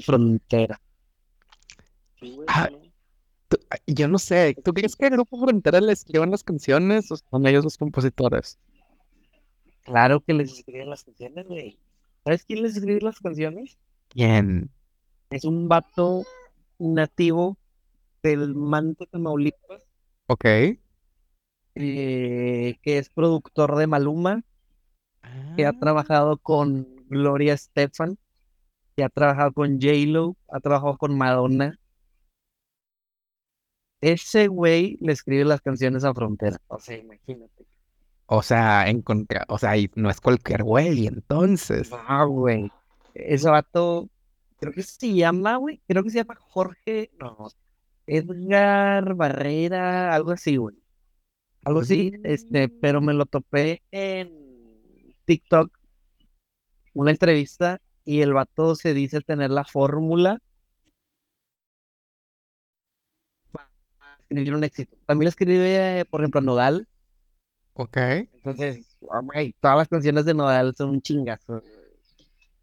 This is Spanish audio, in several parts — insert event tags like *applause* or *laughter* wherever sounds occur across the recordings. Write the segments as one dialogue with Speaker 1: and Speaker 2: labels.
Speaker 1: Frontera.
Speaker 2: Ah, yo no sé, ¿tú crees que el Grupo Frontera le escriban las canciones o son ellos los compositores?
Speaker 1: Claro que les escriben las canciones, güey. ¿Sabes quién les escribe las canciones?
Speaker 2: ¿Quién?
Speaker 1: Es un vato nativo del Manto Tamaulipas.
Speaker 2: Ok.
Speaker 1: Eh, que es productor de Maluma, que ha ah. trabajado con Gloria Stefan, que ha trabajado con J-Lo, ha trabajado con Madonna. Ese güey le escribe las canciones a Frontera. O sea, imagínate.
Speaker 2: O sea, en o sea, no es cualquier güey, entonces.
Speaker 1: Ah, güey. Ese vato, creo que se llama, güey, creo que se llama Jorge, no, Edgar Barrera, algo así, güey. Algo así, este, pero me lo topé en TikTok, una entrevista, y el vato se dice tener la fórmula para escribir un éxito. También escribe, por ejemplo, Nodal.
Speaker 2: Ok.
Speaker 1: Entonces, todas las canciones de Nodal son un chingazo.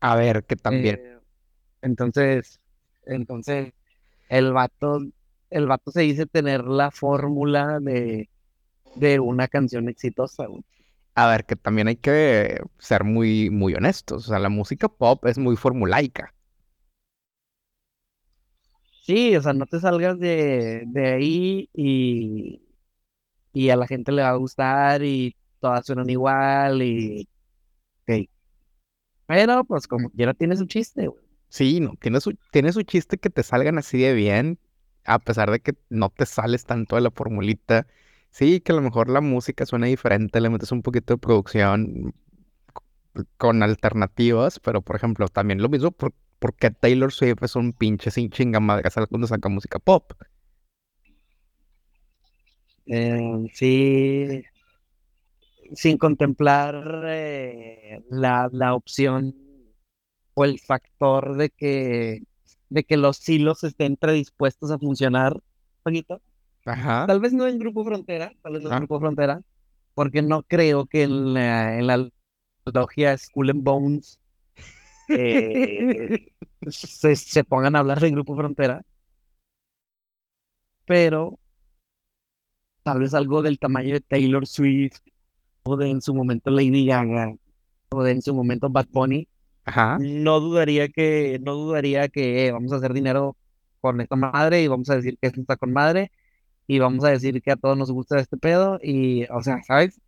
Speaker 2: A ver, que también.
Speaker 1: Eh, entonces, entonces, el vato, el vato se dice tener la fórmula de, de una canción exitosa,
Speaker 2: A ver, que también hay que ser muy, muy honestos. O sea, la música pop es muy formulaica.
Speaker 1: Sí, o sea, no te salgas de, de ahí y, y a la gente le va a gustar y todas suenan igual y... Okay. Pero, pues, como quiera tiene su chiste, güey.
Speaker 2: Sí, no, tiene su, tiene su chiste que te salgan así de bien, a pesar de que no te sales tanto de la formulita. Sí, que a lo mejor la música suena diferente, le metes un poquito de producción con alternativas, pero por ejemplo, también lo mismo, por, porque Taylor Swift es un pinche sin chingamadras cuando saca música pop.
Speaker 1: Eh, sí, sin contemplar eh, la, la opción o el factor de que, de que los hilos estén predispuestos a funcionar, poquito.
Speaker 2: Ajá.
Speaker 1: Tal vez no en Grupo Frontera, tal vez no en Grupo Frontera, porque no creo que en la, en la logia School and Bones eh, *laughs* se, se pongan a hablar de Grupo Frontera. Pero tal vez algo del tamaño de Taylor Swift, o de en su momento Lady Gaga, o de en su momento Bad Bunny, no dudaría que, no dudaría que eh, vamos a hacer dinero con esta madre y vamos a decir que esto está con madre y vamos a decir que a todos nos gusta este pedo y, o sea, ¿sabes?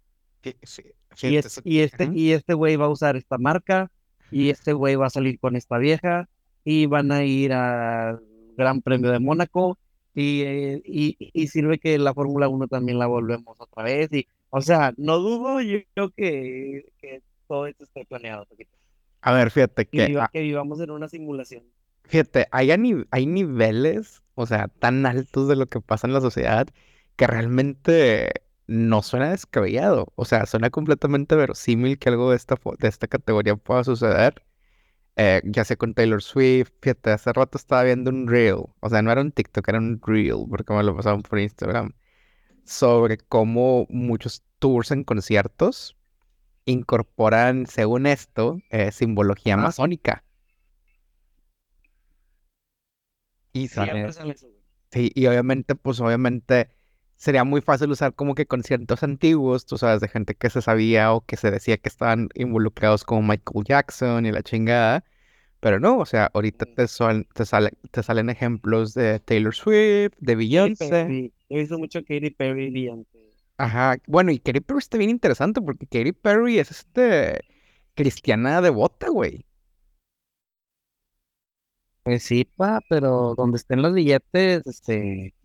Speaker 1: y, este, y este güey va a usar esta marca y este güey va a salir con esta vieja y van a ir al Gran Premio de Mónaco y, eh, y, sirve que la Fórmula 1 también la volvemos otra vez y, o sea, no dudo yo, que, que todo esto esté planeado.
Speaker 2: A ver, fíjate que...
Speaker 1: Que, vivamos en una simulación.
Speaker 2: Fíjate, hay, hay niveles, o sea, tan altos de lo que pasa en la sociedad que realmente no suena descabellado. O sea, suena completamente verosímil que algo de esta, de esta categoría pueda suceder. Eh, ya sea con Taylor Swift, fíjate, hace rato estaba viendo un reel, o sea, no era un TikTok, era un reel, porque me lo pasaban por Instagram, sobre cómo muchos tours en conciertos incorporan, según esto, eh, simbología masónica. Y sí, y obviamente, pues obviamente sería muy fácil usar como que conciertos antiguos, tú sabes, de gente que se sabía o que se decía que estaban involucrados como Michael Jackson y la chingada. Pero no, o sea, ahorita te, te, te salen ejemplos de Taylor Swift, de Beyoncé.
Speaker 1: He visto mucho Katy Perry y.
Speaker 2: Ajá, bueno, y Katy Perry está bien interesante porque Katy Perry es este cristiana devota, güey.
Speaker 1: Pues sí, pa, pero donde estén los billetes, este,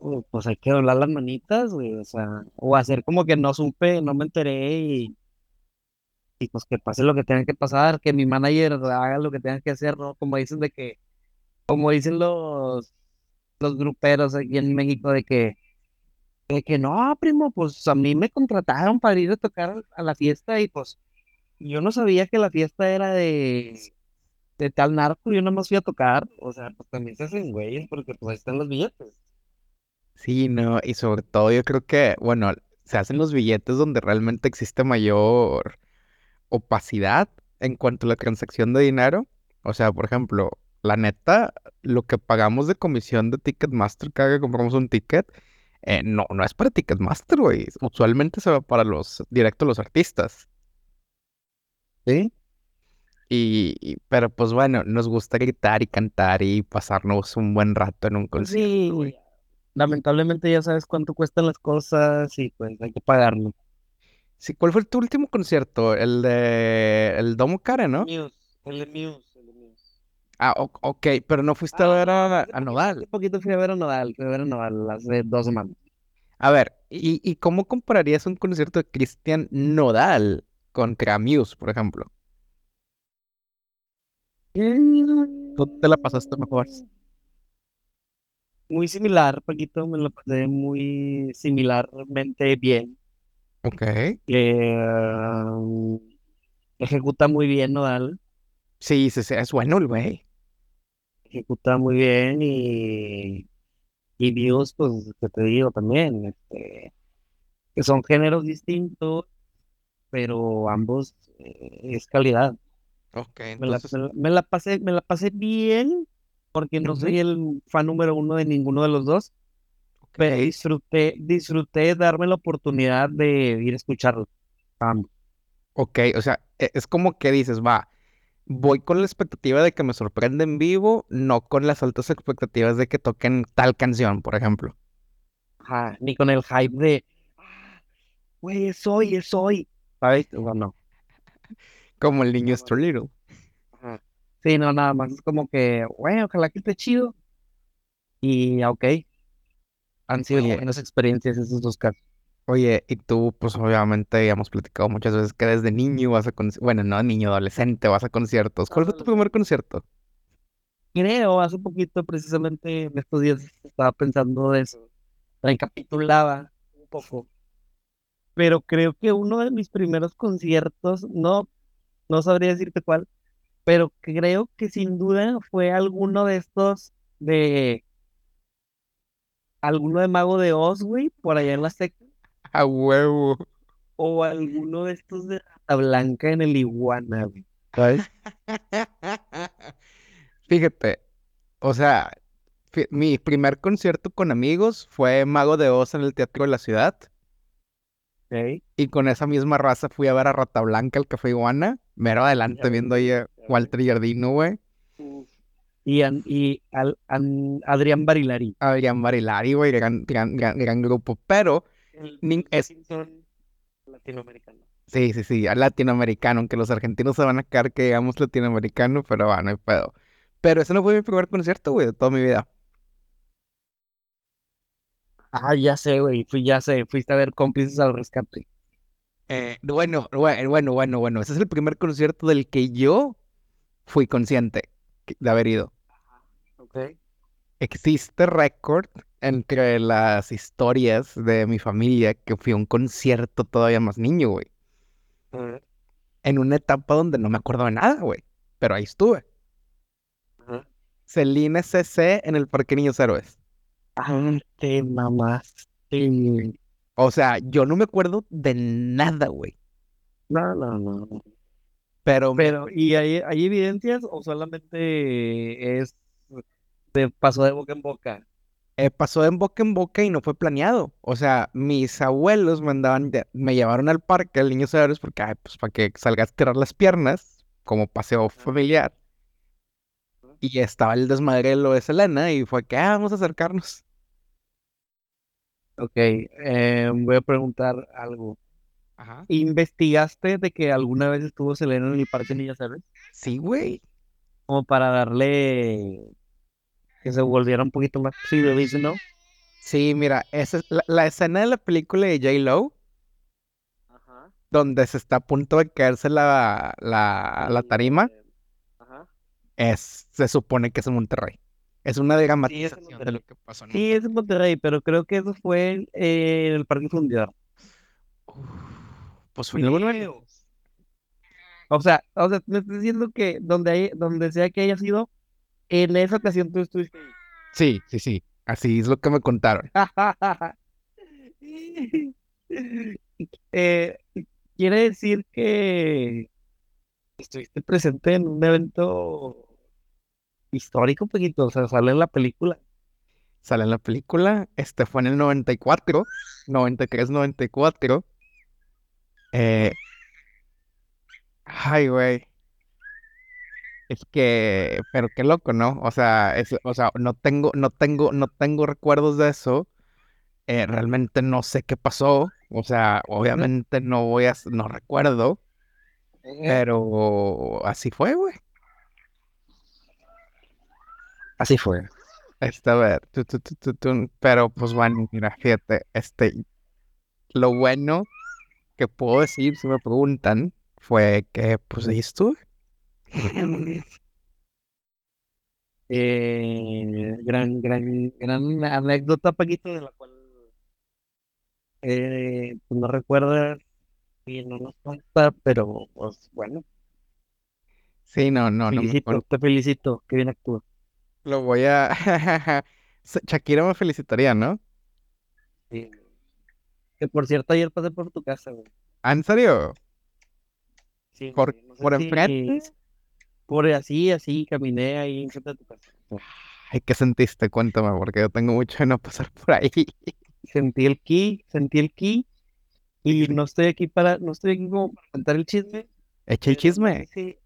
Speaker 1: uh, pues hay que doblar las manitas, güey, o sea, o hacer como que no supe, no me enteré y, y pues que pase lo que tenga que pasar, que mi manager haga lo que tenga que hacer, ¿no? Como dicen de que, como dicen los, los gruperos aquí en México, de que de que no, primo, pues a mí me contrataron para ir a tocar a la fiesta y pues yo no sabía que la fiesta era de, de tal narco, yo no me fui a tocar, o sea, pues también se hacen güeyes porque pues ahí están los billetes.
Speaker 2: Sí, no, y sobre todo yo creo que, bueno, se hacen los billetes donde realmente existe mayor opacidad en cuanto a la transacción de dinero. O sea, por ejemplo, la neta, lo que pagamos de comisión de Ticketmaster cada que compramos un ticket, eh, no, no es para Ticketmaster, güey. Usualmente se va para los directos los artistas.
Speaker 1: ¿Sí?
Speaker 2: Y, pero pues bueno, nos gusta gritar y cantar y pasarnos un buen rato en un concierto, güey.
Speaker 1: sí, lamentablemente ya sabes cuánto cuestan las cosas y pues hay que pagarlo.
Speaker 2: Sí, ¿cuál fue tu último concierto? El de el Domo Care, ¿no?
Speaker 1: Muse, el de Muse, el de Muse.
Speaker 2: Ah, ok, pero no fuiste a
Speaker 1: Ah,
Speaker 2: ver a, Nodal.
Speaker 1: hace poquito fui a ver a Nodal, fui a ver a Nodal hace dos semanas.
Speaker 2: A ver, ¿y, y cómo compararías un concierto de Cristian Nodal contra Muse, por ejemplo? ¿Tú te la pasaste mejor?
Speaker 1: Muy similar, Paquito, me lo pasé muy similarmente bien.
Speaker 2: Ok.
Speaker 1: Eh, ejecuta muy bien Nodal,
Speaker 2: Sí, sí, sí, es bueno el güey.
Speaker 1: ejecuta muy bien y, y Muse, pues, que te digo también, este, que son géneros pero ambos eh, es calidad.
Speaker 2: Ok,
Speaker 1: Me la,
Speaker 2: entonces,
Speaker 1: me la- me la pasé, me la pasé bien, porque no soy el fan número uno de ninguno de los dos, pero disfruté, disfruté darme la oportunidad de ir a escucharlo. ambos.
Speaker 2: Ok, o sea, e- es como que dices, va, voy con la expectativa de que me sorprenda en vivo, no con las altas expectativas de que toquen tal canción, por ejemplo.
Speaker 1: Ajá, ni con el hype de, "Ah, güey, es hoy, es hoy. ¿Sabes? O sea, no. *laughs*
Speaker 2: Como el niño too little.
Speaker 1: Ajá. Sí, no, nada más. Es como que, güey, ojalá que esté chido. Y, ok, han sido
Speaker 2: Oye.
Speaker 1: buenas experiencias esos dos casos.
Speaker 2: Oye, y tú, pues obviamente ya hemos platicado muchas veces que desde niño vas a conciertos, bueno, no niño, adolescente, vas a conciertos. ¿Cuál fue tu primer concierto?
Speaker 1: Creo, hace poquito, precisamente en estos días, estaba pensando de eso. Recapitulaba un poco. Pero creo que uno de mis primeros conciertos, no, no sabría decirte cuál, pero creo que sin duda fue alguno de estos de alguno de Mago de Oz, güey, por allá en la secta, *laughs*
Speaker 2: A huevo.
Speaker 1: o alguno de estos de Rata Blanca en el Iguana, güey. ¿Sabes? *laughs*
Speaker 2: Fíjate, o sea, mi primer concierto con amigos fue Mago de Oz en el Teatro de la Ciudad. Y con esa misma raza fui a ver a Rata Blanca al Café Iguana. Mero adelante
Speaker 1: Ya
Speaker 2: viendo ahí a
Speaker 1: ya.
Speaker 2: Walter Jardino, güey.
Speaker 1: Y, an- y al- an- Adrián Barilari.
Speaker 2: Adrián Barilari, güey, gran, gran, gran, gran grupo. Pero,
Speaker 1: El
Speaker 2: Nin- es-
Speaker 1: latinoamericano.
Speaker 2: sí, sí, sí, latinoamericano, aunque los argentinos se van a caer que digamos latinoamericano, pero va, no hay pedo. Pero ese no fue mi primer concierto, güey, de toda mi vida.
Speaker 1: Ah, ya sé, güey. Fui, ya sé. Fuiste a ver cómplices al rescate.
Speaker 2: Eh, bueno, bueno, bueno, bueno, bueno. Ese es el primer concierto del que yo fui consciente de haber ido.
Speaker 1: Ok.
Speaker 2: Existe récord entre las historias de mi familia que fui a un concierto todavía más niño, güey. En una etapa donde no me acuerdo de nada, güey. Pero ahí estuve. Celine CC en el Parque Niños Héroes.
Speaker 1: Ah, te mamaste.
Speaker 2: O sea, yo no me acuerdo de nada, güey.
Speaker 1: No, no, no.
Speaker 2: Pero,
Speaker 1: Pero, ¿y hay, hay evidencias o solamente es de paso de boca en boca?
Speaker 2: eh, pasó en boca en boca y no fue planeado. O sea, mis abuelos me andaban, de- me llevaron al parque, al Niños Héroes, porque, ay, pues, para que salgas a tirar las piernas, como paseo familiar. Y estaba el desmadre de lo de Selena y fue que, ah, vamos a acercarnos.
Speaker 1: Ok, eh, voy a preguntar algo.
Speaker 2: Ajá.
Speaker 1: ¿Investigaste de que alguna vez estuvo Selena en el Parque Niños Héroes?
Speaker 2: Sí, güey.
Speaker 1: Como para darle que se volviera un poquito más posible, dice, ¿no?
Speaker 2: Sí, mira, esa es la, la escena de la película de J-Lo,
Speaker 1: Ajá.
Speaker 2: donde se está a punto de caerse la, la, la tarima,
Speaker 1: Ajá.
Speaker 2: es, se supone que es en Monterrey. Es una dramatización de lo que pasó en
Speaker 1: Sí, es en Monterrey, pero creo que eso fue eh, en el Parque Fundidor.
Speaker 2: Pues fue
Speaker 1: O sea, o sea, me estoy diciendo que donde, hay- donde sea que haya sido, en esa ocasión tú estuviste.
Speaker 2: Sí, sí, sí. Así es lo que me contaron. *laughs*
Speaker 1: Eh, quiere decir que estuviste presente en un evento histórico, poquito, o sea, sale en la película.
Speaker 2: Sale en la película, este fue en el 94, 93, 94. Eh... Ay, güey. Es que, pero qué loco, ¿no? O sea, es, o sea, no tengo, no tengo, no tengo recuerdos de eso. Eh, realmente no sé qué pasó. O sea, obviamente no voy a, no recuerdo. Pero así fue, güey.
Speaker 1: Así fue.
Speaker 2: Esta vez, pero pues bueno, mira, fíjate, este, lo bueno que puedo decir si me preguntan fue que, pues, ahí estuve. *laughs*
Speaker 1: Eh, gran, gran, gran anécdota, Paquito, de la cual eh, pues no recuerdo y no nos cuenta, pero pues bueno.
Speaker 2: Sí, no, no,
Speaker 1: no. te felicito, que bien actúa.
Speaker 2: Lo voy a. *laughs* Shakira me felicitaría, ¿no?
Speaker 1: Sí. Que por cierto, ayer pasé por tu casa, güey.
Speaker 2: ¿Ah, ¿En serio?
Speaker 1: Sí.
Speaker 2: ¿Por, por enfrente?
Speaker 1: Por así, así, caminé ahí en frente de tu casa.
Speaker 2: Ay, ¿qué sentiste? Cuéntame, porque yo tengo mucho de no pasar *laughs* por ahí.
Speaker 1: Sentí el ki, sentí el ki, y no estoy aquí para, no estoy aquí como para contar el chisme.
Speaker 2: Echa el chisme.
Speaker 1: Sí.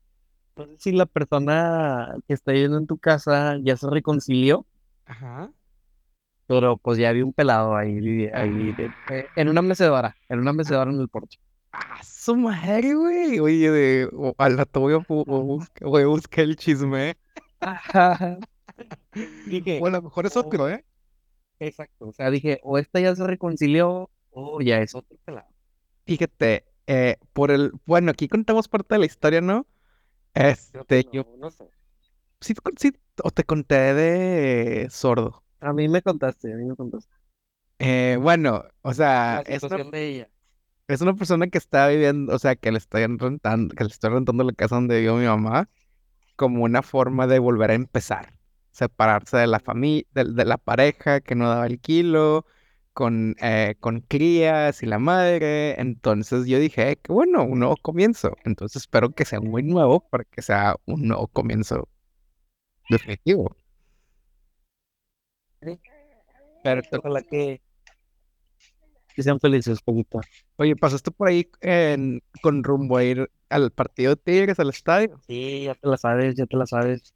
Speaker 1: Sé si la persona que está yendo en tu casa ya se reconcilió.
Speaker 2: Ajá.
Speaker 1: Pero pues ya vi un pelado ahí, ahí eh, en una mecedora, en una mecedora en el porche.
Speaker 2: Ah, su madre, güey. Oye, de, al rato voy a, buscar el chisme. Dije, o a lo mejor es otro, ¿eh?
Speaker 1: Exacto. O sea, dije, o esta ya se reconcilió, o ya es otro pelado.
Speaker 2: Fíjate, eh, por el, bueno, aquí contamos parte de la historia, ¿no? Este, yo, no sé. Sí, sí, o te conté de sordo.
Speaker 1: A mí me contaste, a mí me contaste.
Speaker 2: Eh, bueno, o sea, es una, es una persona que está viviendo, o sea, que le estoy rentando, que le estoy rentando la casa donde vivió mi mamá, como una forma de volver a empezar. Separarse de la familia, de, la pareja que no daba el kilo, con, eh, con crías y la madre. Entonces yo dije, que bueno, un nuevo comienzo. Entonces espero que sea muy nuevo para que sea un nuevo comienzo definitivo.
Speaker 1: Pero ojalá que, que sean felices, poquito.
Speaker 2: Oye, ¿pasaste por ahí con rumbo a ir al partido de Tigres, al estadio?
Speaker 1: Sí, ya te la sabes, ya te la sabes.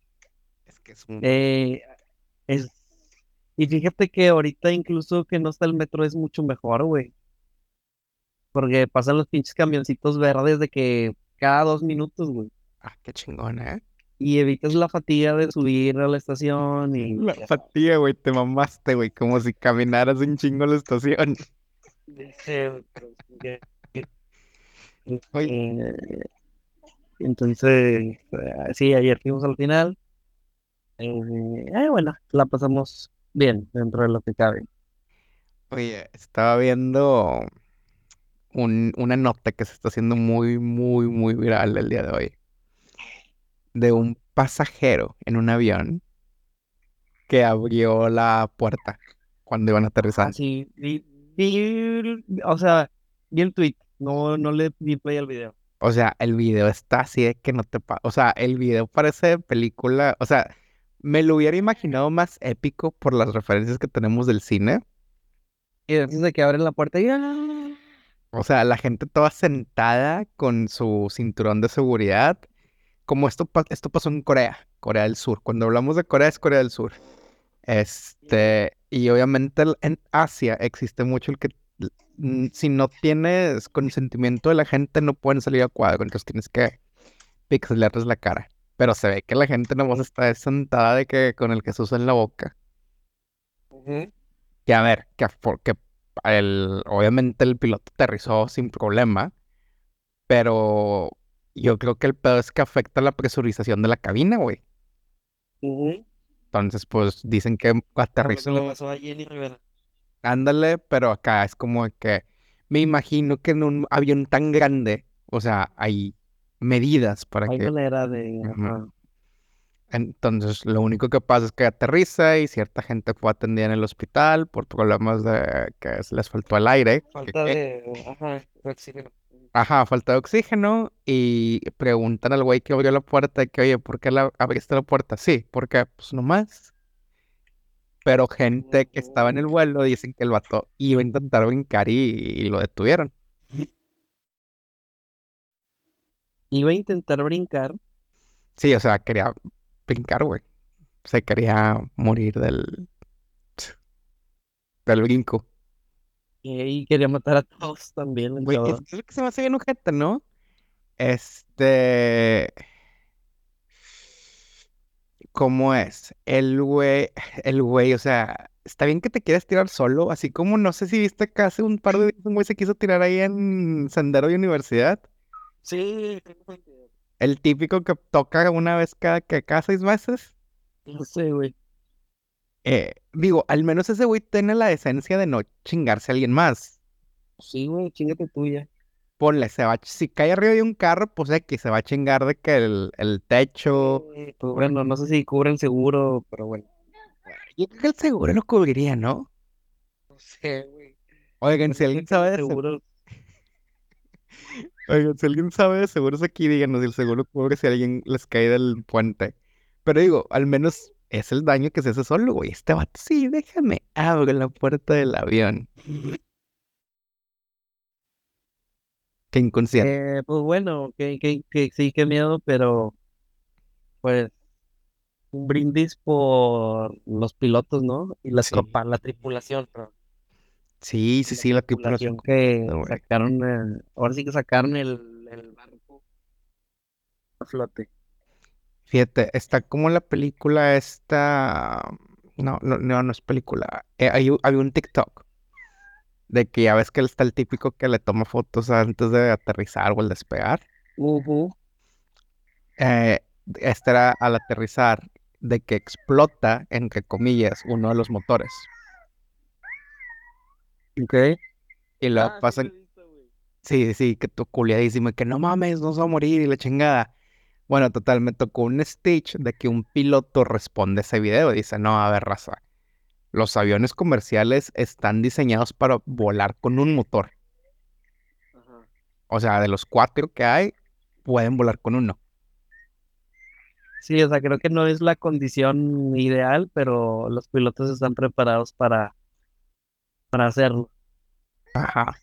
Speaker 2: Es que es un...
Speaker 1: Eh, es... Y fíjate que ahorita incluso que no está el metro es mucho mejor, güey. Porque pasan los pinches camioncitos verdes de que cada dos minutos, güey.
Speaker 2: Ah, qué chingón, ¿eh?
Speaker 1: y evitas la fatiga de subir a la estación y...
Speaker 2: La fatiga, güey, te mamaste, güey, como si caminaras un chingo a la estación.
Speaker 1: Eh, *laughs* *laughs* entonces, eh, sí, ayer fuimos al final. Eh, bueno, la pasamos bien dentro de lo que cabe.
Speaker 2: Oye, estaba viendo un, una nota que se está haciendo muy, muy, muy viral el día de hoy de un pasajero en un avión que abrió la puerta cuando iban a aterrizar.
Speaker 1: Ah, sí, o sea, vi el tweet, no, no le di play al video.
Speaker 2: O sea, el video está así de que no te pa O sea, el video parece película. O sea, me lo hubiera imaginado más épico por las referencias que tenemos del cine.
Speaker 1: Y después de que abren la puerta y. ¡ah!
Speaker 2: O sea, la gente toda sentada con su cinturón de seguridad como esto, esto pasó en Corea, Corea del Sur. Cuando hablamos de Corea es Corea del Sur. Este, y obviamente en Asia existe mucho el que si no tienes consentimiento de la gente no pueden salir a cuadro, entonces tienes que pixelarles la cara. Pero se ve que la gente nomás está sentada de que con el Jesús en la boca. Que a ver, que, porque el, obviamente el piloto aterrizó sin problema, pero yo creo que el pedo es que afecta la presurización de la cabina, güey. Entonces, pues dicen que aterrizó.
Speaker 1: le pasó a Jenny Rivera.
Speaker 2: Ándale, pero acá es como que me imagino que en un avión tan grande, o sea, hay medidas para
Speaker 1: hay
Speaker 2: que.
Speaker 1: manera de.
Speaker 2: Entonces, lo único que pasa es que aterriza y cierta gente fue atendida en el hospital por problemas de que les faltó el aire.
Speaker 1: Falta de. Ajá,
Speaker 2: Ajá, falta de oxígeno y preguntan al güey que abrió la puerta que, oye, ¿por qué la abriste la puerta? Sí, porque pues nomás. Pero gente que estaba en el vuelo dicen que el vato iba a intentar brincar y, lo detuvieron.
Speaker 1: Iba a intentar brincar.
Speaker 2: Sí, o sea, quería brincar, güey. Se quería morir del, del brinco.
Speaker 1: Y quería matar a todos también.
Speaker 2: Güey, es, lo que se me hace bien ojete, ¿no? Este. ¿Cómo es? El güey, el güey, o sea, está bien que te quieras tirar solo, así como no sé si viste que hace un par de días un güey se quiso tirar ahí en Sendero de Universidad.
Speaker 1: Sí,
Speaker 2: el típico que toca una vez cada, que cada seis meses.
Speaker 1: No sé, güey.
Speaker 2: Eh, digo, al menos ese güey tiene la decencia de no chingarse a alguien más.
Speaker 1: Sí, güey, chingate tuya.
Speaker 2: Ponle, se va, si cae arriba de un carro, pues que se va a chingar de que el, el techo.
Speaker 1: pues bueno, no sé si cubre el seguro, pero bueno.
Speaker 2: Yo creo que el seguro lo cubriría, ¿no?
Speaker 1: No sé, güey.
Speaker 2: Oigan, si alguien sabe de seguro. *laughs* Oigan, si alguien sabe de seguros aquí, díganos el seguro cubre si alguien les cae del puente. Pero digo, al menos es el daño que se hace solo, güey. Este vato, sí, déjame, abro la puerta del avión. Qué inconsciente.
Speaker 1: Eh, pues bueno, que, que, que, sí, qué miedo, pero pues un brindis por los pilotos, ¿no? Y la tropa, la tripulación, pero
Speaker 2: Sí, sí, sí, la tripulación
Speaker 1: que sacaron, ahora sí que sacaron el, el barco a flote.
Speaker 2: Fíjate, está como la película esta, no, no, no, es película, eh, hay, había un TikTok de que ya ves que él está el típico que le toma fotos antes de aterrizar o el despegar. Eh, este era al aterrizar de que explota, entre comillas, uno de los motores.
Speaker 1: Ok.
Speaker 2: Y lo ah, pasan. Sí, sí, que tu culiadísimo, que no mames, no se va a morir y la chingada. Bueno, total, me tocó un stitch de que un piloto responde a ese video y dice, no, a ver, raza, los aviones comerciales están diseñados para volar con un motor. O sea, de los cuatro que hay, pueden volar con uno.
Speaker 1: Sí, o sea, creo que no es la condición ideal, pero los pilotos están preparados para, para hacerlo.
Speaker 2: Ajá.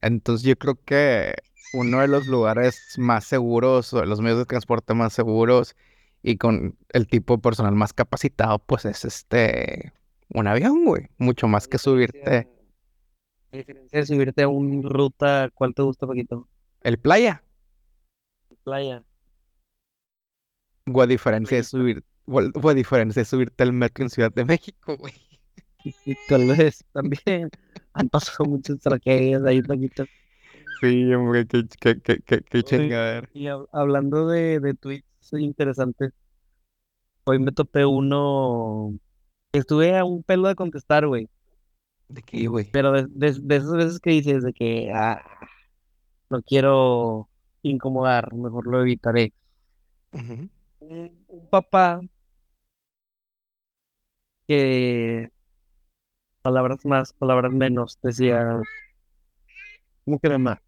Speaker 2: Entonces yo creo que uno de los lugares más seguros, o de los medios de transporte más seguros y con el tipo de personal más capacitado, pues es este un avión, güey. Mucho más que subirte.
Speaker 1: diferencia subirte a un ruta, ¿cuál te gusta, poquito?
Speaker 2: El playa.
Speaker 1: playa.
Speaker 2: O a diferencia de subir, o a diferencia de subirte al metro en Ciudad de México, güey.
Speaker 1: Y tal vez también *laughs* han pasado muchas tragedias ahí, poquito.
Speaker 2: Sí, hombre, qué, qué, qué, qué, qué chingadera.
Speaker 1: Y hablando de, de tweets interesantes, hoy me topé uno Estuve a un pelo de contestar, güey.
Speaker 2: ¿De qué, güey?
Speaker 1: Pero de, de, esas veces que dices de que ah, no quiero incomodar, mejor lo evitaré. un, papá que palabras más, palabras menos, decía, ¿cómo que más?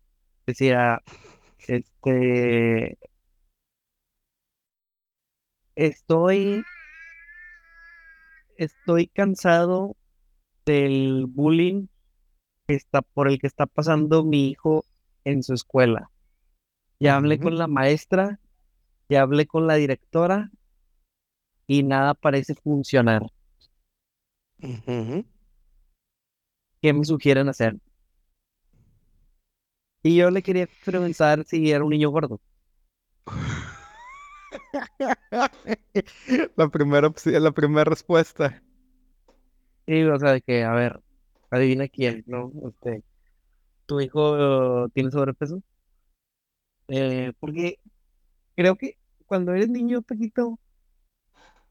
Speaker 1: Decía, este, estoy estoy cansado del bullying que está, por el que está pasando mi hijo en su escuela. Ya hablé con la maestra, ya hablé con la directora y nada parece funcionar. ¿Qué me sugieren hacer? Y yo le quería preguntar si era un niño gordo. *laughs*
Speaker 2: la primera opción, la primera respuesta.
Speaker 1: Sí, o sea, de que, a ver, adivina quién, ¿no? Este, ¿tu hijo tiene sobrepeso? Eh, porque creo que cuando eres niño pequeño,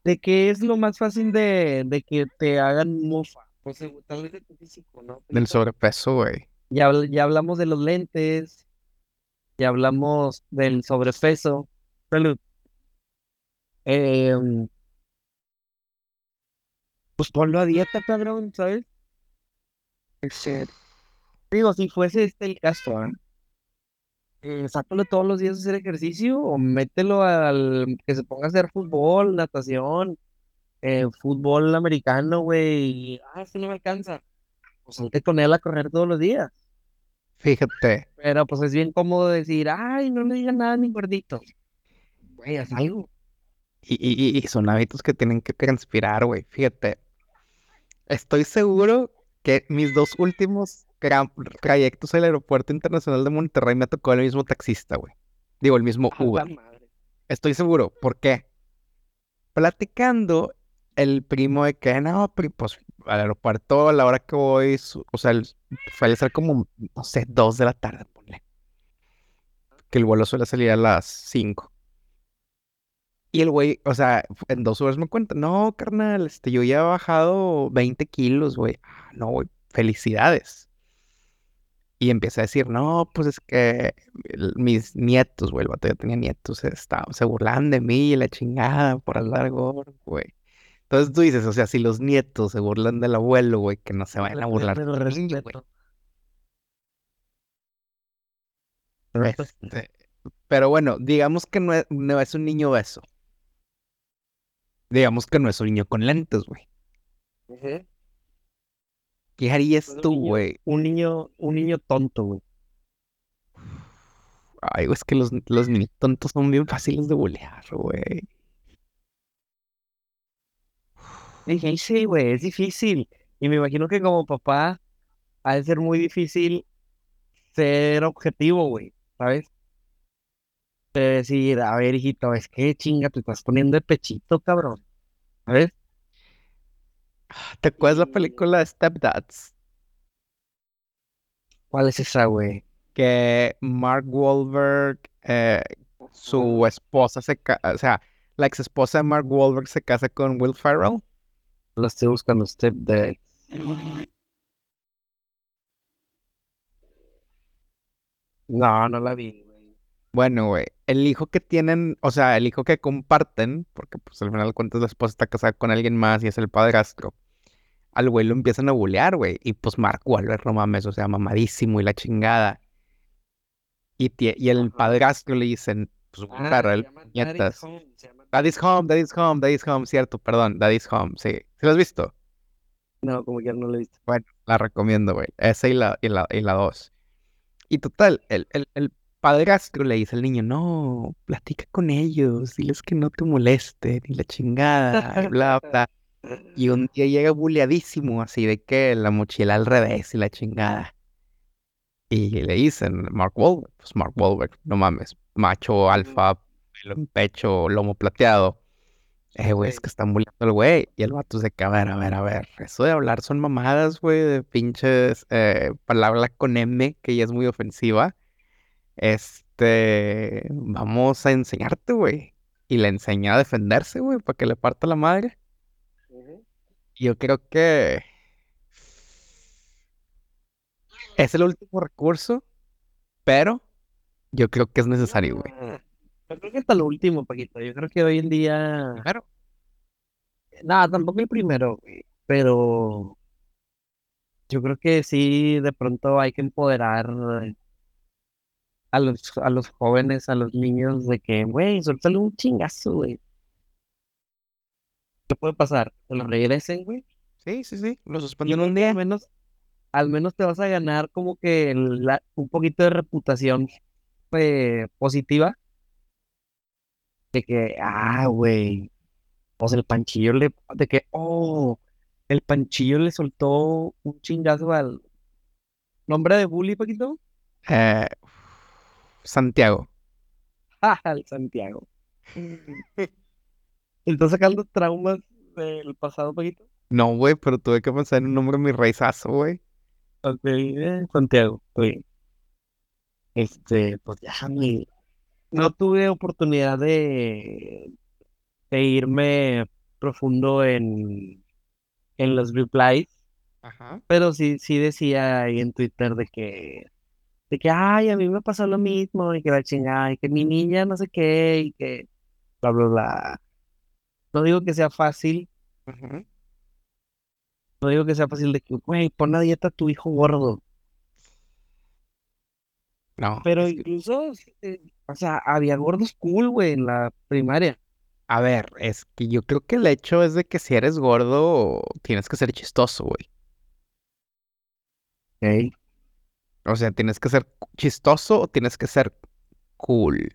Speaker 1: ¿de qué es lo más fácil de, de que te hagan mofa? Pues tal vez de tu físico, ¿no?
Speaker 2: Del sobrepeso, güey.
Speaker 1: Ya, ya hablamos de los lentes, ya hablamos del sobrepeso. Salud. Em, pues ponlo a dieta, cabrón, ¿sabes? Digo, si fuese este el caso, ¿eh? eh, sácalo todos los días a hacer ejercicio o mételo al que se ponga a hacer fútbol, natación, eh, fútbol americano, güey. Ah, eso no me alcanza. Pues salte con él a correr todos los días.
Speaker 2: Fíjate.
Speaker 1: Pero pues es bien cómodo decir, ay, no le digan nada a mi gordito. Güey, haz algo.
Speaker 2: Y, y, son hábitos que tienen que transpirar, güey. Fíjate. Estoy seguro que mis dos últimos trayectos al aeropuerto internacional de Monterrey me tocó el mismo taxista, güey. Digo, el mismo Uber. Estoy seguro. ¿Por qué? Platicando, el primo de que, no, pues al aeropuerto a la hora que voy, o sea, suele ser como, no sé, dos de la tarde, ponle. Que el vuelo suele salir a las cinco. Y el güey, o sea, en dos horas me cuenta, no, carnal, este, yo ya he bajado 20 kilos, güey. Ah, no, güey, felicidades. Y empieza a decir, no, pues es que mis nietos, güey, el vato ya tenía nietos, estaban, se burlan de mí y la chingada por andar gordo, güey. Entonces tú dices, o sea, si los nietos se burlan del abuelo, güey, que no se vayan a burlar. Este, pero bueno, digamos que no es, no es un niño beso. Digamos que no es un niño con lentes, güey. ¿Qué harías tú, güey?
Speaker 1: Un niño, un niño tonto, güey.
Speaker 2: Ay, es que los, los niños tontos son bien fáciles de bolear, güey.
Speaker 1: Sí, güey, es difícil. Y me imagino que como papá ha de ser muy difícil ser objetivo, güey, ¿sabes? De decir, a ver, hijito, es que chinga, te estás poniendo de pechito, cabrón. ¿Sabes?
Speaker 2: ¿Te acuerdas la película Stepdads?
Speaker 1: ¿Cuál es esa, güey?
Speaker 2: Que Mark Wahlberg, eh, su esposa se casa, o sea, la ex esposa de Mark Wahlberg se casa con Will Ferrell.
Speaker 1: La estoy buscando, Stepdads. No, no la vi, güey.
Speaker 2: Bueno, güey, el hijo que tienen, o sea, el hijo que comparten, porque pues al final de cuentas la esposa está casada con alguien más y es el padrastro al güey lo empiezan a bulear, güey. Y pues Mark Wahlberg, no mames, o sea, mamadísimo y la chingada. Y, y el padrastro le dicen, pues, ah, para el nietas. Daddy's home, daddy's home, daddy's home, cierto, perdón, daddy's home, sí. ¿Sí lo has visto?
Speaker 1: No, como que no lo he visto.
Speaker 2: Bueno, la recomiendo, güey. Esa y la, y la, y la dos. Y total, el, el, el padrastro le dice al niño, no, platica con ellos, diles que no te molesten, y la chingada, y *laughs* bla, bla. Y un día llega buleadísimo, así de que la mochila al revés y la chingada. Y le dicen, Mark Wahlberg, pues Mark Wahlberg, no mames, macho, alfa, pecho, lomo plateado. Eh, güey, es que están bulleando al güey. Y el vato se queda, a ver, a ver, a ver. Eso de hablar son mamadas, güey, de pinches eh, palabra con M, que ya es muy ofensiva. Este, vamos a enseñarte, güey. Y le enseña a defenderse, güey, para que le parta la madre. Yo creo que es el último recurso, pero yo creo que es necesario, güey.
Speaker 1: Yo creo que hasta lo último, Paquito. Yo creo que hoy en día.
Speaker 2: Primero.
Speaker 1: Nada, tampoco el primero, güey. Pero yo creo que sí, de pronto hay que empoderar a los, a los jóvenes, a los niños, de que, güey, suéltale un chingazo, güey. ¿Qué puede pasar? ¿Que lo regresen, güey?
Speaker 2: Sí, sí, sí. Lo suspenden un
Speaker 1: día. Al menos, al menos te vas a ganar como que un poquito de reputación eh, positiva. De que, ah, güey. Pues el panchillo le. De que, oh, el panchillo le soltó un chingazo al. ¿Nombre de bully, Paquito?
Speaker 2: Eh, Santiago. *laughs*
Speaker 1: Ah, el Santiago. ¿Estás sacando traumas del pasado, Paquito?
Speaker 2: No, güey, pero tuve que pensar en un nombre mi reizazo, güey.
Speaker 1: Ok, eh, Santiago, güey. Este, pues ya, No tuve oportunidad de, de irme profundo en, en los replies. Ajá. Pero sí, sí decía ahí en Twitter de que, de que, ay, a mí me pasó lo mismo, y que la chingada, y que mi niña no sé qué, y que bla, bla, bla. No digo que sea fácil. No digo que sea fácil de que, güey, pon a dieta a tu hijo gordo.
Speaker 2: No.
Speaker 1: Pero incluso, eh, o sea, había gordos cool, güey, en la primaria.
Speaker 2: A ver, es que yo creo que el hecho es de que si eres gordo, tienes que ser chistoso, güey. O sea, tienes que ser chistoso o tienes que ser cool.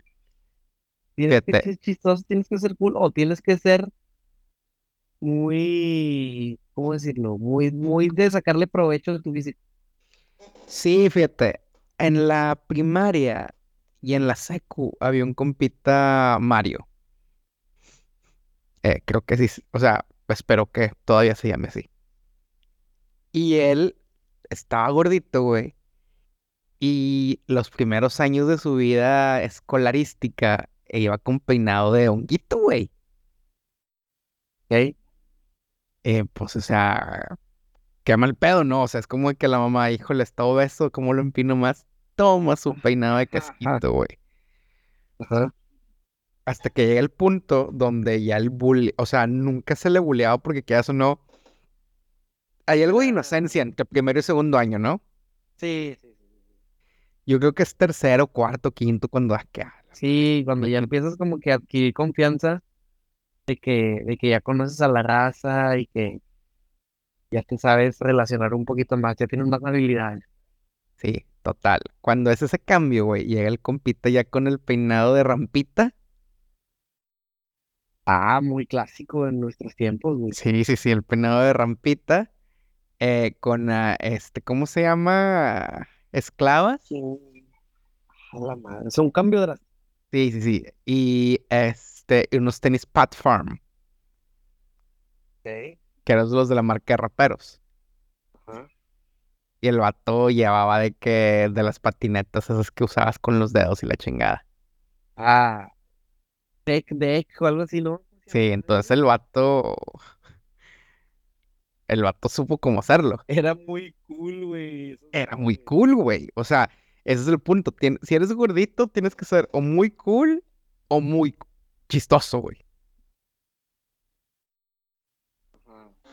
Speaker 1: Tienes que ser chistoso, tienes que ser cool, o tienes que ser muy, ¿cómo decirlo? Muy, muy de sacarle provecho de tu físico.
Speaker 2: Sí, fíjate. En la primaria y en la secu había un compita Mario. Eh, creo que sí, o sea, espero que todavía se llame así. Y él estaba gordito, güey. Y los primeros años de su vida escolarística iba con peinado de honguito, güey.
Speaker 1: ¿Ok?
Speaker 2: Eh, pues, o sea, qué mal pedo, ¿no? O sea, es como que la mamá, híjole, está obeso, ¿cómo lo empino más? Toma su peinado de casquito, güey.
Speaker 1: Ajá.
Speaker 2: Hasta que llega el punto donde ya el bully, o sea, nunca se le bulleaba porque quieras o no. Hay algo de inocencia entre primero y segundo año, ¿no?
Speaker 1: Sí, sí, sí.
Speaker 2: Yo creo que es tercero, cuarto, quinto, cuando ah, que,
Speaker 1: Sí, cuando ya empiezas como que a adquirir confianza de que, de que ya conoces a la raza y que ya te sabes relacionar un poquito más, ya tienes más habilidades.
Speaker 2: Sí, total. Cuando es ese cambio, güey, llega el compita ya con el peinado de rampita.
Speaker 1: Ah, muy clásico en nuestros tiempos, güey.
Speaker 2: Sí, sí, sí, el peinado de rampita. eh, con, ah, este, ¿cómo se llama? Esclavas.
Speaker 1: Sí. A la madre. Es un cambio drástico.
Speaker 2: Sí, sí, sí. Y este, unos tenis Pat Farm,
Speaker 1: Ok.
Speaker 2: que eran los de la marca de raperos. Y el vato llevaba de que, de las patinetas esas que usabas con los dedos y la chingada.
Speaker 1: Ah, Tech Deck o algo así, ¿no?
Speaker 2: Sí, entonces el vato, el vato supo cómo hacerlo.
Speaker 1: Era muy cool, güey.
Speaker 2: Era muy cool, güey. O sea, ese es el punto. Tien- si eres gordito, tienes que ser o muy cool o muy chistoso, güey.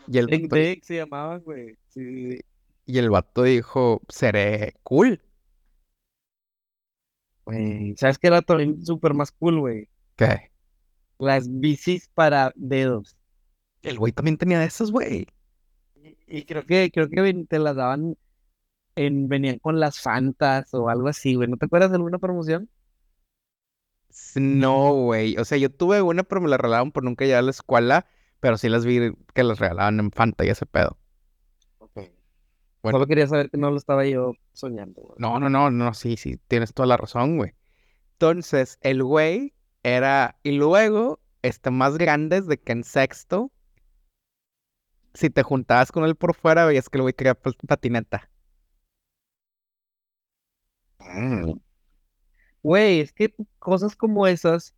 Speaker 2: Y el
Speaker 1: Tech Deck se llamaba, güey. Sí, sí.
Speaker 2: Y el vato dijo, seré cool.
Speaker 1: Güey, ¿sabes qué era también súper más cool, güey?
Speaker 2: ¿Qué?
Speaker 1: Las bicis para dedos.
Speaker 2: El güey también tenía de esos, güey.
Speaker 1: Y, y creo que, creo que te las daban en, venían con las Fantas o algo así, güey. ¿No te acuerdas de alguna promoción?
Speaker 2: No, güey. O sea, yo tuve una, pero me la regalaron por nunca llegar a la escuela. Pero sí las vi que las regalaban en Fanta y ese pedo. Bueno.
Speaker 1: Solo quería saber que no lo estaba yo soñando, güey.
Speaker 2: No, no, no, no, sí, sí, tienes toda la razón, güey. Entonces, el güey era. Y luego, este, más grandes de que en sexto, si te juntabas con él por fuera, veías que el güey quería pa- patineta.
Speaker 1: Güey, es que cosas como esas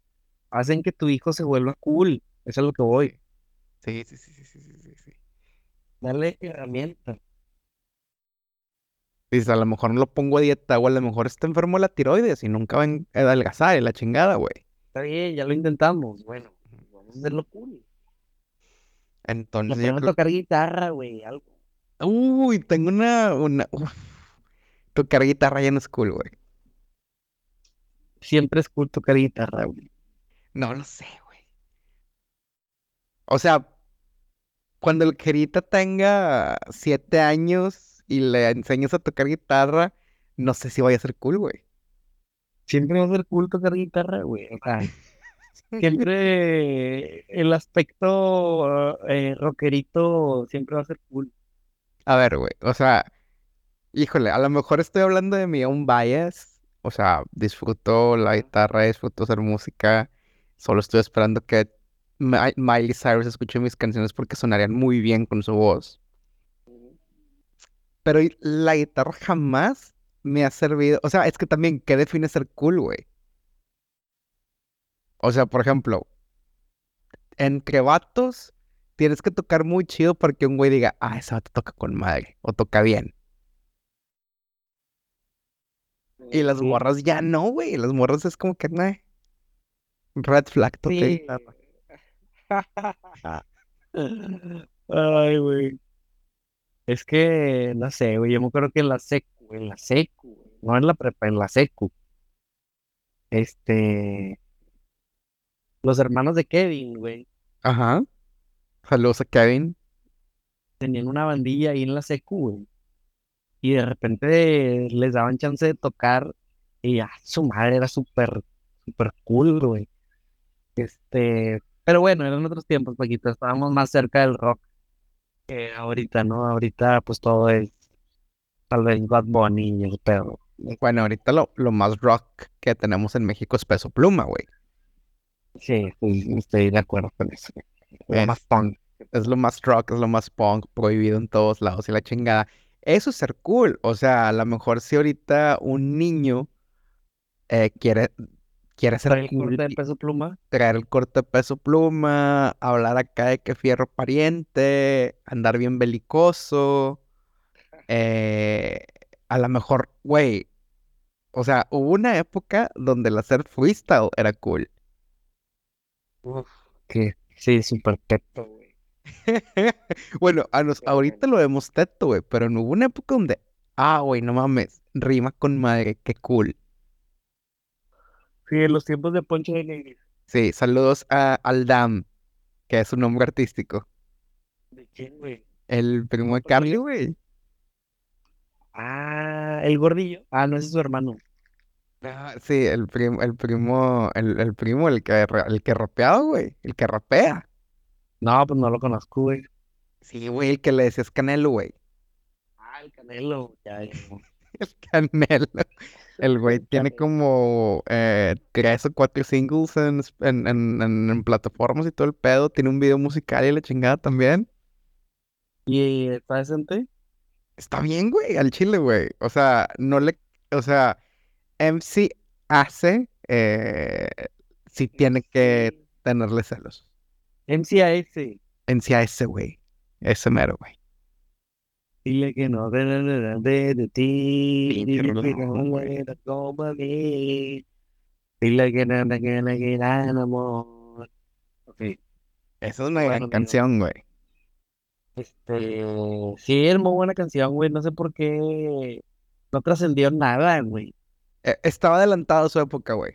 Speaker 1: hacen que tu hijo se vuelva cool. Eso es lo que voy.
Speaker 2: Sí, sí, sí, sí, sí, sí, sí.
Speaker 1: Darle herramientas.
Speaker 2: Dices, a lo mejor no lo pongo a dieta, o a lo mejor está enfermo de la tiroides y nunca va a adelgazar y la chingada, güey.
Speaker 1: Está bien, ya lo intentamos. Bueno, vamos a hacerlo cool.
Speaker 2: Entonces, yo creo-
Speaker 1: tocar guitarra, güey, algo.
Speaker 2: Uy, tengo una, una... uf. Tocar guitarra ya no es cool, güey.
Speaker 1: Siempre es cool tocar guitarra, güey.
Speaker 2: No lo sé, güey. O sea, cuando el querita tenga siete años y le enseñes a tocar guitarra, no sé si vaya a ser cool, güey.
Speaker 1: Siempre va a ser cool tocar guitarra, güey. O sea, siempre el aspecto eh, rockerito siempre va a ser cool.
Speaker 2: A ver, güey. O sea, híjole, a lo mejor estoy hablando de mi own bias. O sea, disfruto la guitarra, disfruto hacer música. Solo estoy esperando que Mi- Miley Cyrus escuche mis canciones porque sonarían muy bien con su voz. Pero la guitarra jamás me ha servido. O sea, es que también, ¿qué define ser cool, güey? O sea, por ejemplo, entre vatos, tienes que tocar muy chido para que un güey diga, ah, ese vato toca con madre, o toca bien. Y las morras ya no, güey. Las morras es como que, nah, red flag, toca
Speaker 1: Sí.
Speaker 2: guitarra. *laughs*
Speaker 1: Ay, güey. Es que, no sé, güey, yo me acuerdo que en la secu, en la secu, güey, no en la prepa, en la secu. Este, los hermanos de Kevin, güey.
Speaker 2: Ajá. Saludos a Kevin.
Speaker 1: Tenían una bandilla ahí en la secu, güey. Y de repente les daban chance de tocar y ya, su madre era súper, súper cool, güey. Este, pero bueno, eran otros tiempos, Paquito. Estábamos más cerca del rock que ahorita, ¿no? Ahorita, pues todo es tal vez Bad Bunny y el pedo.
Speaker 2: Bueno, ahorita lo, lo más rock que tenemos en México es Peso Pluma, güey.
Speaker 1: Sí, estoy de acuerdo con eso. Es,
Speaker 2: más punk. Es lo más rock, es lo más punk, prohibido en todos lados y la chingada. Eso es ser cool. O sea, a lo mejor si ahorita un niño eh, quiere, quiere ser
Speaker 1: el corte de peso pluma.
Speaker 2: Traer el corte de peso pluma, hablar acá de que fierro pariente, andar bien belicoso. Eh, a lo mejor, güey, o sea, hubo una época donde el hacer freestyle era cool.
Speaker 1: Uf, que sí, súper teto, güey. *laughs*
Speaker 2: bueno, a nos, ahorita lo vemos teto, güey, pero no hubo una época donde, ah, güey, no mames, rima con madre, qué cool.
Speaker 1: Sí, en los tiempos de Poncho de Nigris.
Speaker 2: Sí, saludos a Aldam, que es su nombre artístico.
Speaker 1: ¿De quién, güey?
Speaker 2: El primo de Carly, güey.
Speaker 1: Ah, el gordillo. Ah, no, ese es su hermano.
Speaker 2: Ah, sí, el primo, el primo, el, el primo, el que, el que güey. El que rapea.
Speaker 1: No, pues no lo conozco, güey.
Speaker 2: Sí, güey, el que le decías Canelo, güey.
Speaker 1: Ah, el Canelo, ya, *laughs*
Speaker 2: el Canelo. El güey *laughs* tiene como eh, tres o cuatro singles en, en, en, en, plataformas y todo el pedo. Tiene un video musical y la chingada también.
Speaker 1: ¿Y está decente?
Speaker 2: Está bien, güey, al chile, güey. O sea, no le. O sea, MC hace. Eh, si tiene que tenerle celos.
Speaker 1: MCAS.
Speaker 2: MCAS, güey. Ese mero, güey.
Speaker 1: Dile que no de, de, de, ti. Dile que no era como mí. Dile que no me quiere que amor. Ok.
Speaker 2: Esa es una gran canción, güey.
Speaker 1: Este, sí, es muy buena canción, güey. No sé por qué no trascendió nada, güey.
Speaker 2: E, estaba adelantado a su época, güey.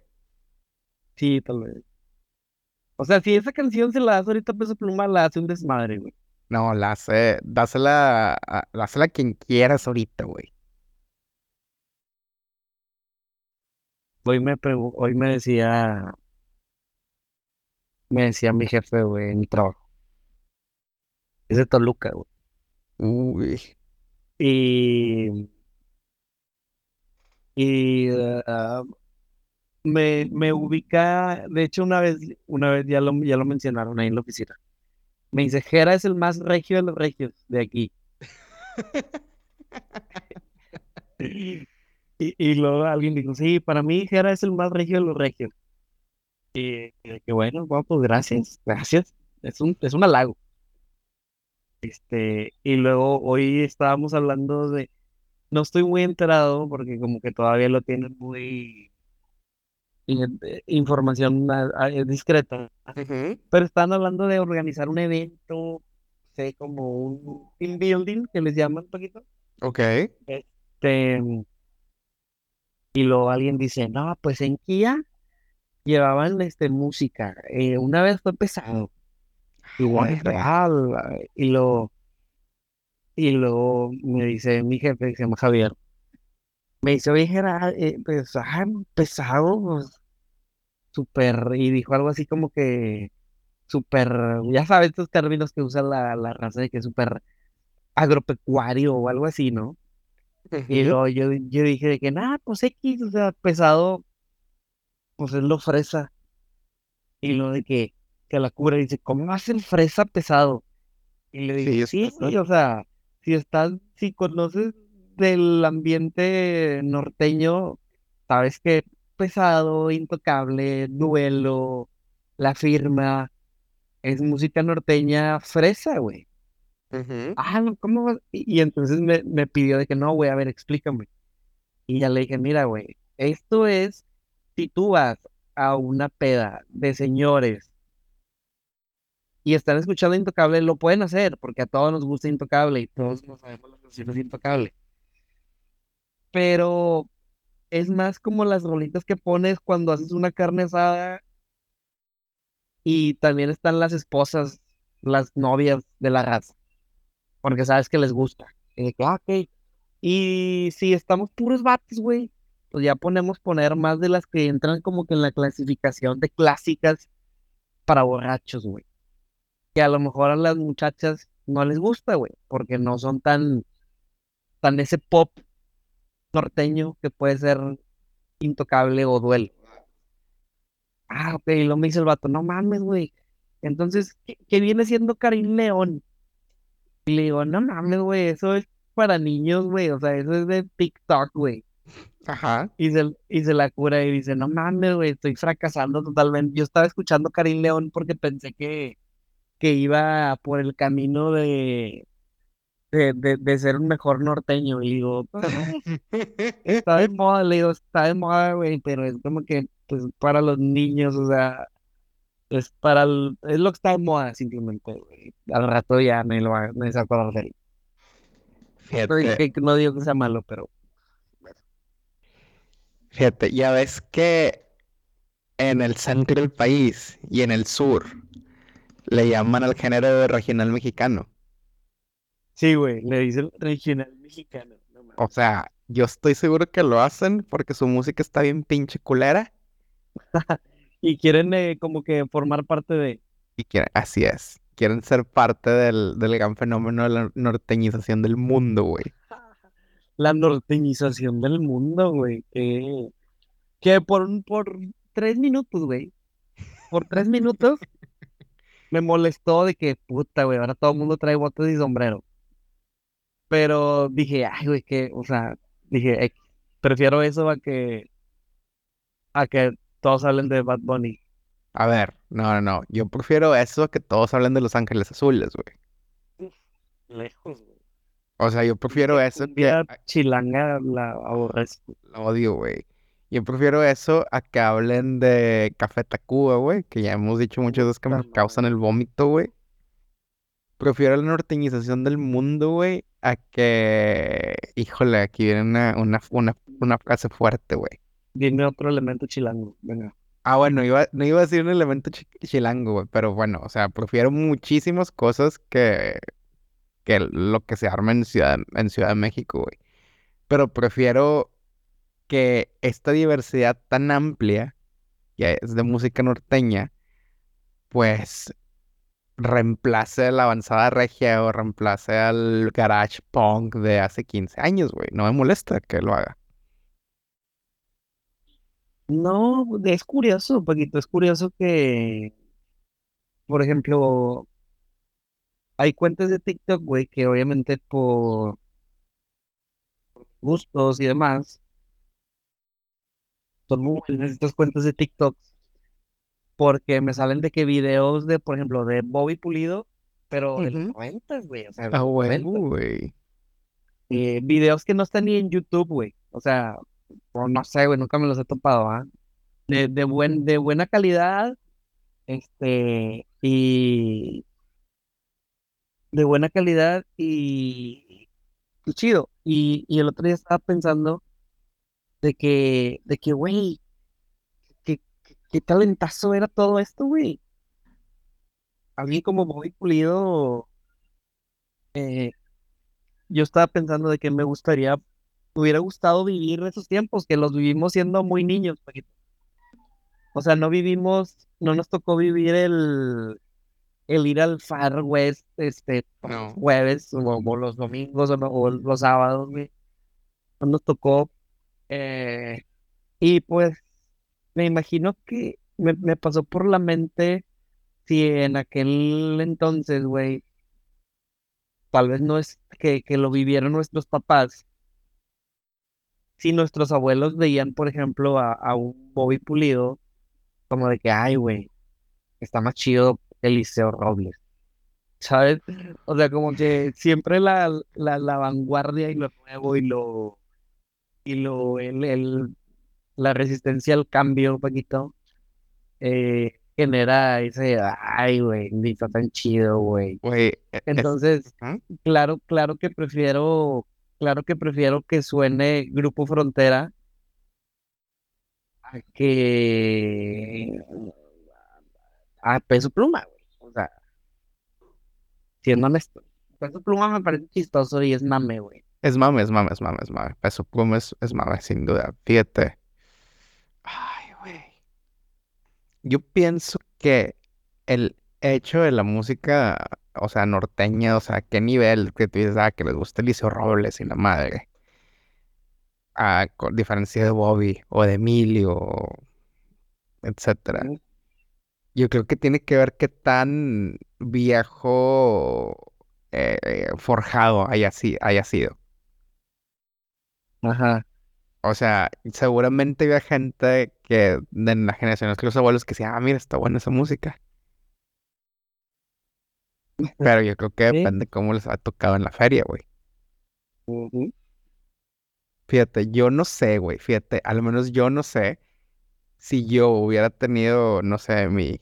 Speaker 1: Sí, tal vez. O sea, si esa canción se la hace ahorita Peso Pluma, la hace un desmadre, güey.
Speaker 2: No, la hace, dásela, a, dásela a quien quieras ahorita, güey.
Speaker 1: Hoy me, hoy me decía, me decía mi jefe, güey, en mi trabajo. Es de Toluca, güey.
Speaker 2: Uy.
Speaker 1: Y. Y. Ah, me, me ubica. De hecho, una vez, una vez ya lo, ya lo mencionaron ahí en la oficina. Me dice: Jera es el más regio de los regios de aquí. *laughs* y, y, luego alguien dijo: Sí, para mí Jera es el más regio de los regios. Y, que bueno, bueno, pues gracias, gracias. Es un, es un halago. Este, y luego hoy estábamos hablando de, no estoy muy enterado porque como que todavía lo tienen muy eh, información discreta, pero están hablando de organizar un evento, sé, como un team building que les llaman un poquito.
Speaker 2: Ok.
Speaker 1: Este, y luego alguien dice, no, pues en Kia llevaban este, música. Eh, una vez fue pesado. Igual es real. Y lo y luego me dice mi jefe, que se llama Javier, me dice, oye, era eh, pues, ah, pesado, pues, súper, y dijo algo así como que súper, ya sabes estos términos que usa la, la raza de que es súper agropecuario o algo así, ¿no? Y luego yo, yo dije de que nada, pues X, o sea, pesado, pues es lo fresa. Y lo de que, que la cura dice, ¿cómo hacen fresa pesado? Y le dije, sí, sí, o sea, si estás, si conoces del ambiente norteño, sabes que pesado, intocable, duelo, la firma, es música norteña fresa, güey. Ah, ¿cómo? Y, y entonces me, me, pidió de que no, güey, a ver, explícame. Y ya le dije, mira, güey, esto es, si tú vas a una peda de señores y están escuchando Intocable, lo pueden hacer, porque a todos nos gusta Intocable y todos nos sabemos las canciones de Intocable. Pero es más como las rolitas que pones cuando haces una carne asada y también están las esposas, las novias de la raza, porque sabes que les gusta. Y ah, Y si estamos puros vatos, güey, pues ya ponemos poner más de las que entran como que en la clasificación de clásicas para borrachos, güey. Que a lo mejor a las muchachas no les gusta, güey, porque no son tan, tan ese pop norteño que puede ser intocable o duelo. Ah, ok, lo me dice el vato, no mames, güey. Entonces, ¿qué, viene siendo Karim León? Y le digo, no mames, güey, eso es para niños, güey, o sea, eso es de TikTok, güey.
Speaker 2: Ajá.
Speaker 1: Y se, y se la cura y dice, no mames, güey, estoy fracasando totalmente. Yo estaba escuchando Karim León porque pensé que, que iba por el camino de, de, de, ser un mejor norteño. Y digo, *laughs* está de *laughs* moda, le digo, está de moda, güey, pero es como que, pues, para los niños, o sea, es para el, es lo que está de moda, simplemente, güey. Al rato ya me lo va, me saco de él. Fíjate. no digo que sea malo, pero.
Speaker 2: Fíjate, ya ves que en el centro del país y en el sur le llaman al género regional mexicano.
Speaker 1: Sí, güey, le dicen regional mexicano.
Speaker 2: o sea, yo estoy seguro que lo hacen porque su música está bien pinche culera. *laughs*
Speaker 1: y quieren eh, como que formar parte de...
Speaker 2: Y quieren, así es. Quieren ser parte del, del gran fenómeno de la norteñización del mundo, güey. *laughs*
Speaker 1: la norteñización del mundo, güey. Que, que por, por tres minutos, güey. Por tres minutos *laughs* me molestó de que, puta, güey, ahora todo el mundo trae botes y sombrero. Pero dije, ay, güey, que, o sea, dije, prefiero eso a que, a que todos hablen de Bad Bunny.
Speaker 2: A ver, no, no, no. Yo prefiero eso a que todos hablen de Los Ángeles Azules, güey.
Speaker 1: Lejos, güey.
Speaker 2: O sea, yo prefiero eso
Speaker 1: que... chilanga la aborrezco.
Speaker 2: La odio, güey. Yo prefiero eso a que hablen de Café Tacuba, güey, que ya hemos dicho muchas veces que me causan el vómito, güey. Prefiero la norteñización del mundo, güey, a que... Híjole, aquí viene una, una, una, una frase fuerte, güey.
Speaker 1: Dime otro elemento chilango, venga.
Speaker 2: Ah, bueno, iba, no iba a decir un elemento chilango, güey, pero bueno, o sea, prefiero muchísimas cosas que, que lo que se arma en Ciudad, en Ciudad de México, güey. Pero prefiero que esta diversidad tan amplia, que es de música norteña, pues reemplace la avanzada regia o reemplace al garage punk de hace 15 años, güey. No me molesta que lo haga.
Speaker 1: No, es curioso, poquito. Es curioso que, por ejemplo, hay cuentas de TikTok, güey, que obviamente por gustos y demás, son muy buenas estas cuentas de TikTok porque me salen de que videos de, por ejemplo, de Bobby Pulido, pero de los güey. O sea,
Speaker 2: ah, güey.
Speaker 1: Eh, videos que no están ni en YouTube, güey. O sea, no sé, güey, nunca me los he topado, ¿ah? De, de, buen, de buena calidad, este, y de buena calidad y, y chido. Y, y el otro día estaba pensando de que, de que, güey, qué talentazo era todo esto, güey. Alguien como Bobby Pulido, eh, yo estaba pensando de que me gustaría, me hubiera gustado vivir esos tiempos, que los vivimos siendo muy niños, O sea, no vivimos, no nos tocó vivir el, el ir al Far West, este, jueves, o, los domingos, o, los sábados, güey. No nos tocó, eh, y pues me imagino que me, pasó por la mente si en aquel entonces, güey, tal vez no es que, que lo vivieron nuestros papás, si nuestros abuelos veían, por ejemplo, a, un Bobby Pulido, como de que, ay, güey, está más chido Eliseo Robles. ¿Sabes? O sea, como que siempre la, la, vanguardia y lo nuevo y lo, y lo, el, la resistencia al cambio un poquito, eh, genera ese, ay, güey, ni está tan chido, güey.
Speaker 2: E,
Speaker 1: Entonces, claro, claro que prefiero, claro que prefiero que suene Grupo Frontera a que a Peso Pluma, güey. O sea, siendo honesto. Peso Pluma me parece chistoso y es mame, güey.
Speaker 2: Es mame, es mame, es mame, es mame. Peso Pluma es, es mame, sin duda. Fíjate. Ay, güey. Yo pienso que el hecho de la música, o sea, norteña, o sea, qué nivel que tú dices, ah, que les gusta Eliseo Robles y la madre. A con diferencia de Bobby o de Emilio, etcétera. Yo creo que tiene que ver qué tan viejo eh, eh, forjado haya, si- haya sido.
Speaker 1: Ajá.
Speaker 2: O sea, seguramente había gente que de la generación de los abuelos que decía, ah, mira, está buena esa música. Pero yo creo que
Speaker 1: Sí.
Speaker 2: depende cómo les ha tocado en la feria, güey. Fíjate, yo no sé, güey. Fíjate, al menos yo no sé si yo hubiera tenido, no sé, mi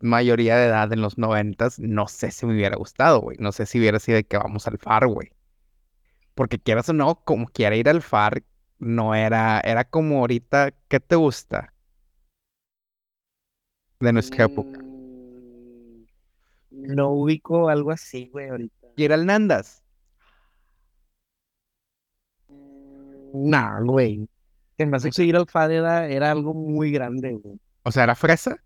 Speaker 2: mayoría de edad en los noventas, no sé si me hubiera gustado, güey. No sé si hubiera sido de que vamos al far, güey. Porque quieras o no, como quiera ir al far, no era, era como ahorita, ¿qué te gusta de nuestra época?
Speaker 1: Mm, No ubico algo así, güey, ahorita.
Speaker 2: Ir al Nandas.
Speaker 1: Nah, güey. Que me hace que ir al FAD era, era algo muy grande, güey.
Speaker 2: O sea, ¿era fresa?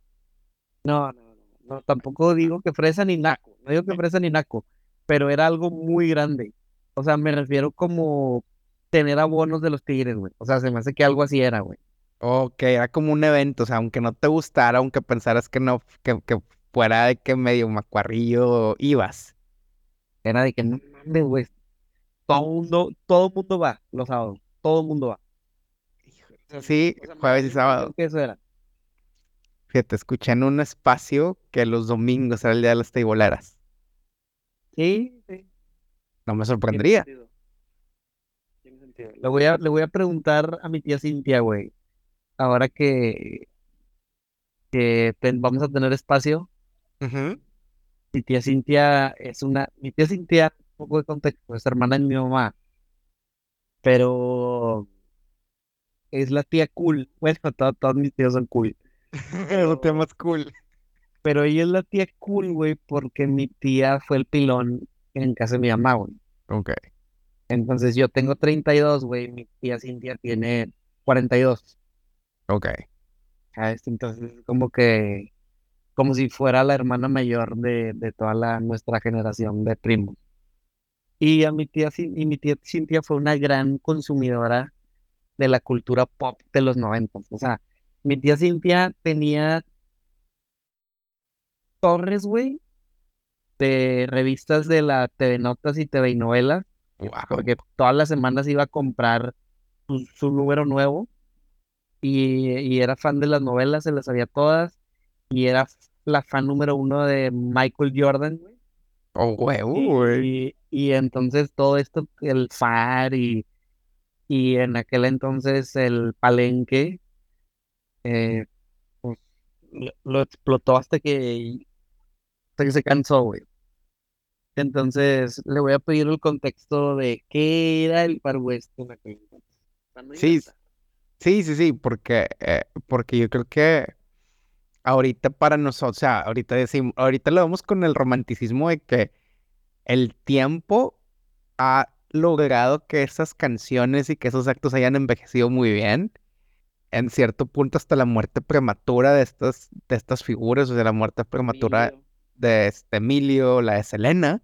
Speaker 1: No, no, no, no, tampoco digo que fresa ni naco, no digo que fresa ni naco, pero era algo muy grande. O sea, me refiero como tener abonos de los tigres, güey. O sea, se me hace que algo así era, güey.
Speaker 2: Ok, era como un evento, o sea, aunque no te gustara, aunque pensaras que no, que, que fuera de que medio macuarrillo ibas.
Speaker 1: Era de que no mames, güey. Todo mundo, todo mundo va los sábados, todo mundo va.
Speaker 2: Sí,
Speaker 1: O sea, me
Speaker 2: jueves y sábado.
Speaker 1: que eso era.
Speaker 2: Fíjate, escuché en un espacio que los domingos era el día de las teiboleras.
Speaker 1: Sí, sí.
Speaker 2: No me sorprendería.
Speaker 1: Le voy a, le voy a preguntar a mi tía Cintia, güey. Ahora que, que ten- vamos a tener espacio,
Speaker 2: Ujú.
Speaker 1: mi tía Cintia es una, mi tía Cintia, un poco de contexto, es hermana de mi mamá, pero es la tía cool. *laughs* Bueno, to- todos mis tíos son cool, *laughs*
Speaker 2: Eso te más cool.
Speaker 1: pero ella es la tía cool, güey, porque mi tía fue el pilón en casa de mi mamá, güey.
Speaker 2: Ok.
Speaker 1: Entonces yo tengo 32, güey, mi tía Cintia tiene 42.
Speaker 2: Ok.
Speaker 1: ¿sabes? Entonces, como que, como si fuera la hermana mayor de, de toda la, nuestra generación de primos. Y a mi tía, y mi tía Cintia fue una gran consumidora de la cultura pop de los 90. O sea, mi tía Cintia tenía torres, güey, de revistas de la TV Notas y TV Novelas,
Speaker 2: Wow.
Speaker 1: porque todas las semanas iba a comprar su, su número nuevo y, y era fan de las novelas, se las sabía todas y era la fan número uno de Michael Jordan, güey.
Speaker 2: Oh, güey, güey.
Speaker 1: Y, y entonces todo esto, el FAR y, y en aquel entonces el Palenque, eh, pues, lo, lo explotó hasta que, hasta que se cansó, güey. Entonces le voy a pedir el contexto de qué era el Far West en aquel entonces.
Speaker 2: Sí, sí, sí, sí, porque, eh, porque yo creo que ahorita para nosotros, o sea, ahorita decimos, ahorita lo vemos con el romanticismo de que el tiempo ha logrado que esas canciones y que esos actos hayan envejecido muy bien. En cierto punto, hasta la muerte prematura de estas, de estas figuras, o sea, la muerte prematura
Speaker 1: Emilio.
Speaker 2: de este Emilio, la de Selena.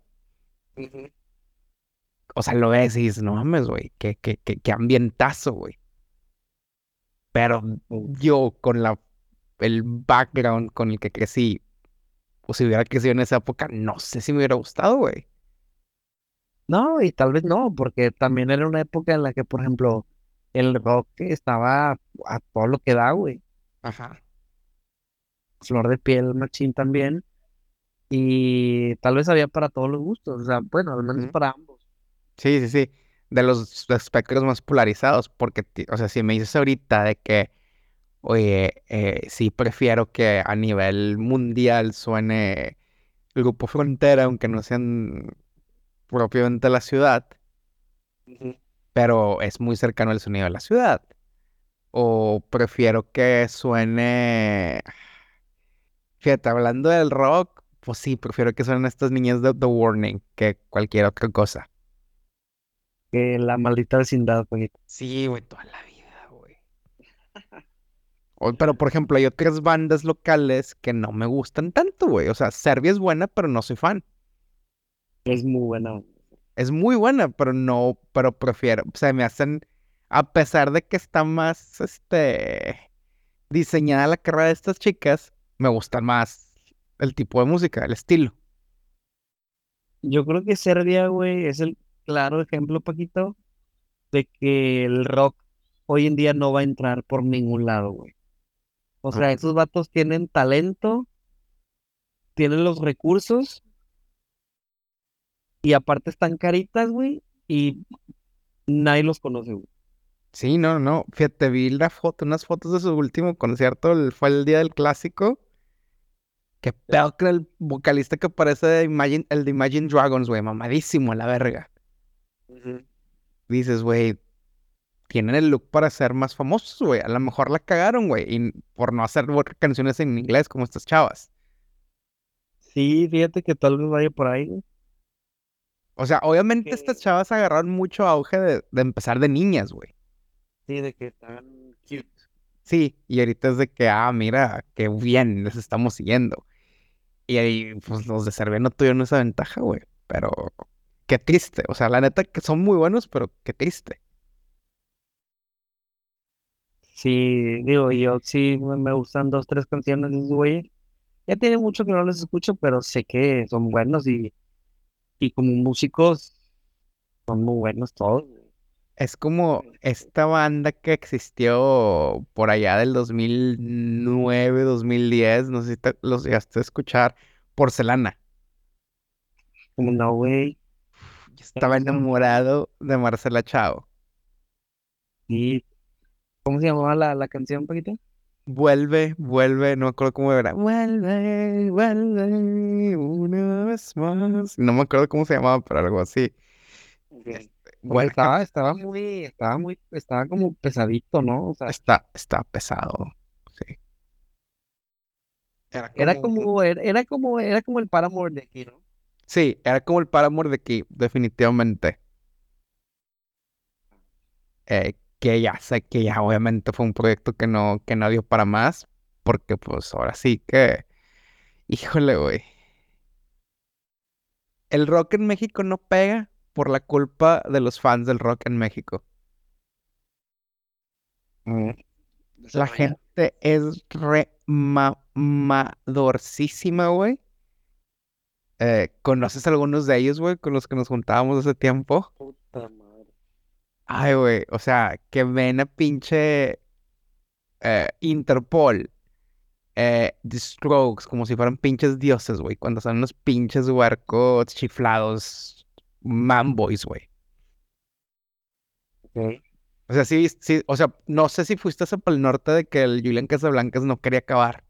Speaker 2: O sea, lo ves y dices, no mames, güey, qué, qué, qué, qué ambientazo, güey. Pero yo, con la, el background con el que crecí, o si hubiera crecido en esa época, no sé si me hubiera gustado, güey.
Speaker 1: No, y tal vez no, porque también era una época en la que, por ejemplo, el rock estaba a todo lo que da, güey.
Speaker 2: Ajá.
Speaker 1: Flor de piel, machín también. Y tal vez había para todos los gustos, o sea, bueno, al menos para ambos.
Speaker 2: Sí, sí, sí. De los espectros más polarizados, porque, o sea, si me dices ahorita de que, oye, eh, sí prefiero que a nivel mundial suene Grupo Frontera, aunque no sean propiamente la ciudad, pero es muy cercano al sonido de la ciudad. o prefiero que suene... Fíjate, hablando del rock, pues sí, prefiero que suenen estas niñas de The Warning que cualquier otra cosa.
Speaker 1: Que la maldita vecindad, güey.
Speaker 2: Sí, güey, toda la vida, güey. *laughs* Pero, por ejemplo, hay otras bandas locales que no me gustan tanto, güey. O sea, Serbia es buena, pero no soy fan.
Speaker 1: Es muy buena.
Speaker 2: Es muy buena, pero no, pero prefiero, o sea, me hacen, a pesar de que está más, este, diseñada la carrera de estas chicas, me gusta más el tipo de música, el estilo.
Speaker 1: Yo creo que Serbia, güey, es el claro ejemplo, Paquito, de que el rock hoy en día no va a entrar por ningún lado, güey. O sea, esos vatos tienen talento, tienen los recursos y aparte están caritas, güey, y nadie los conoce, güey.
Speaker 2: Sí, no, no. Fíjate, vi la foto, unas fotos de su último concierto, fue el día del clásico. Qué peor que el vocalista que parece de Imagine, el de Imagine Dragons, güey, mamadísimo a la verga. Dices, güey, tienen el look para ser más famosos, güey. A lo mejor la cagaron, güey, y por no hacer canciones en inglés como estas chavas.
Speaker 1: Sí, fíjate que tal vez vaya por ahí, güey.
Speaker 2: O sea, obviamente estas chavas agarraron mucho auge de, empezar de niñas, güey.
Speaker 1: Sí, de que están cute.
Speaker 2: Sí, y ahorita es de que, ah, mira, qué bien, les estamos siguiendo. Y ahí, pues los de Serbia no tuvieron esa ventaja, güey. Pero qué triste. O sea, la neta que son muy buenos, pero qué triste.
Speaker 1: Sí, digo, yo sí me gustan dos, tres canciones de güey. Ya tiene mucho que no les escucho, pero sé que son buenos y, y como músicos son muy buenos todos.
Speaker 2: Es como esta banda que existió por allá del 2009, 2010, no sé si los llegaste a escuchar, Porcelana.
Speaker 1: No, güey.
Speaker 2: Estaba enamorado de Marcela Chao.
Speaker 1: Y ¿cómo se llamaba la, la canción, Paquita?
Speaker 2: Vuelve, vuelve, no me acuerdo cómo era. Vuelve, vuelve, una vez más. No me acuerdo cómo se llamaba, pero algo así.
Speaker 1: Este, bueno, estaba, estaba muy, estaba muy, estaba como pesadito, ¿no? O sea,
Speaker 2: está, está pesado. Sí.
Speaker 1: Era como, era, como, era como el Paramore de aquí, ¿no?
Speaker 2: Sí, era como el Paramore de aquí, definitivamente. Eh, que ya sé que ya obviamente fue un proyecto que no, que no dio para más, porque pues ahora sí que, híjole, güey. El rock en México no pega por la culpa de los fans del rock en México. Mm, la gente es re mamadorcísima, güey. Eh, ¿conoces algunos de ellos, güey, con los que nos juntábamos hace tiempo? Puta Ay, güey, o sea, que ven a pinche eh, Interpol, eh, The Strokes, como si fueran pinches dioses, güey, cuando son unos pinches huercos chiflados, manboys, güey. O sea, sí, sí, o sea, no sé si fuiste hacia el norte de que el Julian Casablancas no quería acabar.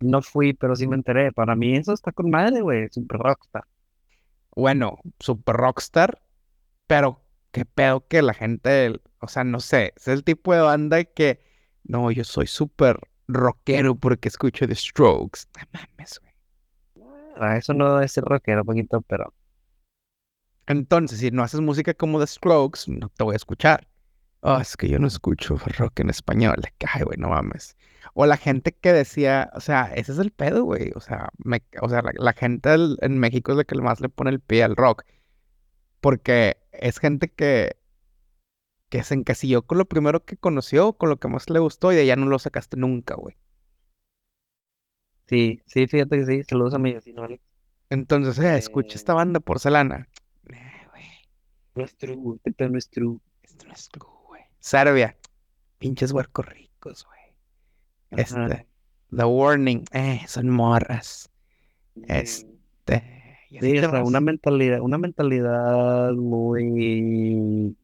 Speaker 1: No fui, pero sí me enteré. Para mí eso está con madre, güey. Super rockstar.
Speaker 2: Bueno, super rockstar, pero qué pedo que la gente, o sea, no sé, es el tipo de banda que, no, yo soy súper rockero porque escucho The Strokes. No mames, güey.
Speaker 1: Ah, eso no debe ser rockero, poquito, pero.
Speaker 2: Entonces, si no haces música como The Strokes, no te voy a escuchar. Oh, es que yo no escucho rock en español. Ay, güey, no mames. O la gente que decía, o sea, ese es el pedo, güey. O sea, o sea la, gente en México es la que más le pone el pie al rock. Porque es gente que, que se encasilló con lo primero que conoció, con lo que más le gustó y de allá no lo sacaste nunca, güey.
Speaker 1: Sí, sí, fíjate que sí, saludos a mi vecino
Speaker 2: Entonces, eh, escucha esta banda porcelana.
Speaker 1: Güey. No es true, esto no es true.
Speaker 2: Esto no es true, güey. Serbia, pinches huercos ricos, güey. Este, The Warning, eh, son morras. Este,
Speaker 1: Sí, una mentalidad, una mentalidad muy...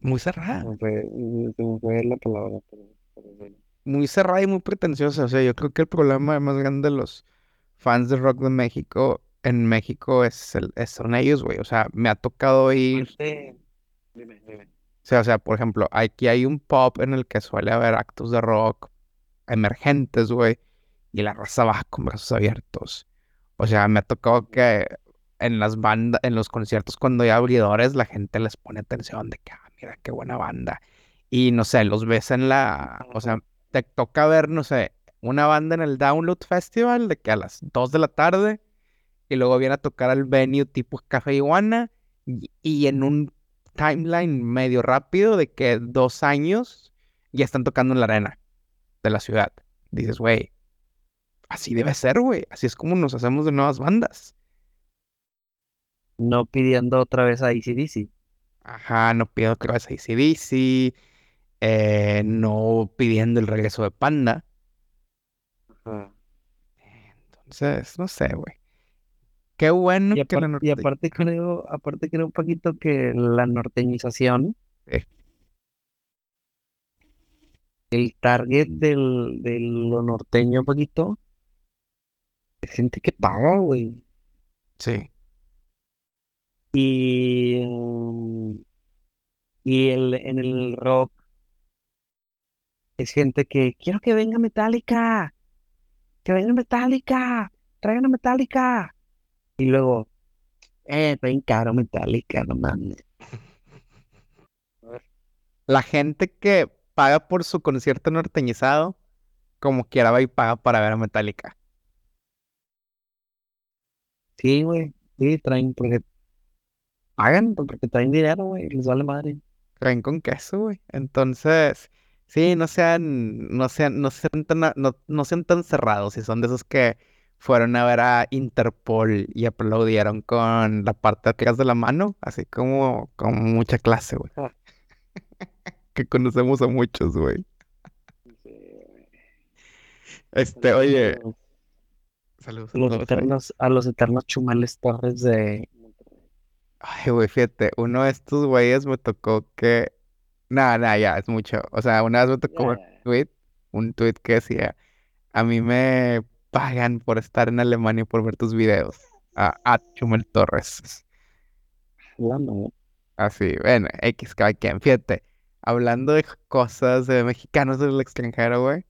Speaker 2: Muy cerrada.
Speaker 1: fue, la palabra.
Speaker 2: Muy cerrada y muy pretenciosa. O sea, yo creo que el problema más grande de los fans de rock de México, en México, es, el, son ellos, güey. O sea, me ha tocado ir... sea, o sea, por ejemplo, aquí hay un pop en el que suele haber actos de rock emergentes, güey, y la raza va con brazos abiertos. O sea, me ha tocado que en las bandas, en los conciertos cuando hay abridores, la gente les pone atención de que, ah, mira qué buena banda. Y no sé, los ves en la, o sea, te toca ver, no sé, una banda en el Download Festival de que a las 2 de la tarde y luego viene a tocar al venue tipo Café Iguana y, y en un timeline medio rápido de que dos años ya están tocando en la arena de la ciudad. Dices, güey, así debe ser, güey. Así es como nos hacemos de nuevas bandas.
Speaker 1: No pidiendo otra vez a ACDC.
Speaker 2: Ajá, no pidiendo otra vez a ACDC. Eh, no pidiendo el regreso de Panda. Entonces, no sé, güey. Qué bueno
Speaker 1: y
Speaker 2: que
Speaker 1: la Y aparte creo, aparte creo un poquito que la norteñización, el target del, de lo norteño un poquito, es gente que paga, güey.
Speaker 2: Sí.
Speaker 1: Y, mm, y el, en el rock es gente que quiero que venga Metallica, que venga Metallica, traigan a Metallica. Y luego, eh, bien caro Metallica, no mames.
Speaker 2: La gente que paga por su concierto norteñizado, como quiera va y paga para ver a Metallica.
Speaker 1: Sí, güey. Sí, traen, porque pagan, porque traen dinero, güey, les vale madre.
Speaker 2: Traen con queso, güey. Entonces, sí, no sean, no sean, no sean tan, no, no sean tan cerrados, si son de esos que fueron a ver a Interpol y aplaudieron con la parte de atrás de la mano, así como con mucha clase, güey. Ah. *laughs* que conocemos a muchos, güey. *laughs* Este, oye.
Speaker 1: Saludos. Los eternos, a los eternos chumales torres de
Speaker 2: Ay, güey, fíjate, uno de estos güeyes me tocó que. Nada, nada, ya, es mucho. O sea, una vez me tocó un tweet, un tweet que decía: A mí me pagan por estar en Alemania por ver tus videos. A, Chumel Torres.
Speaker 1: Bueno.
Speaker 2: Así, bueno, X, cada quien. Fíjate, hablando de cosas de mexicanos del extranjero, güey.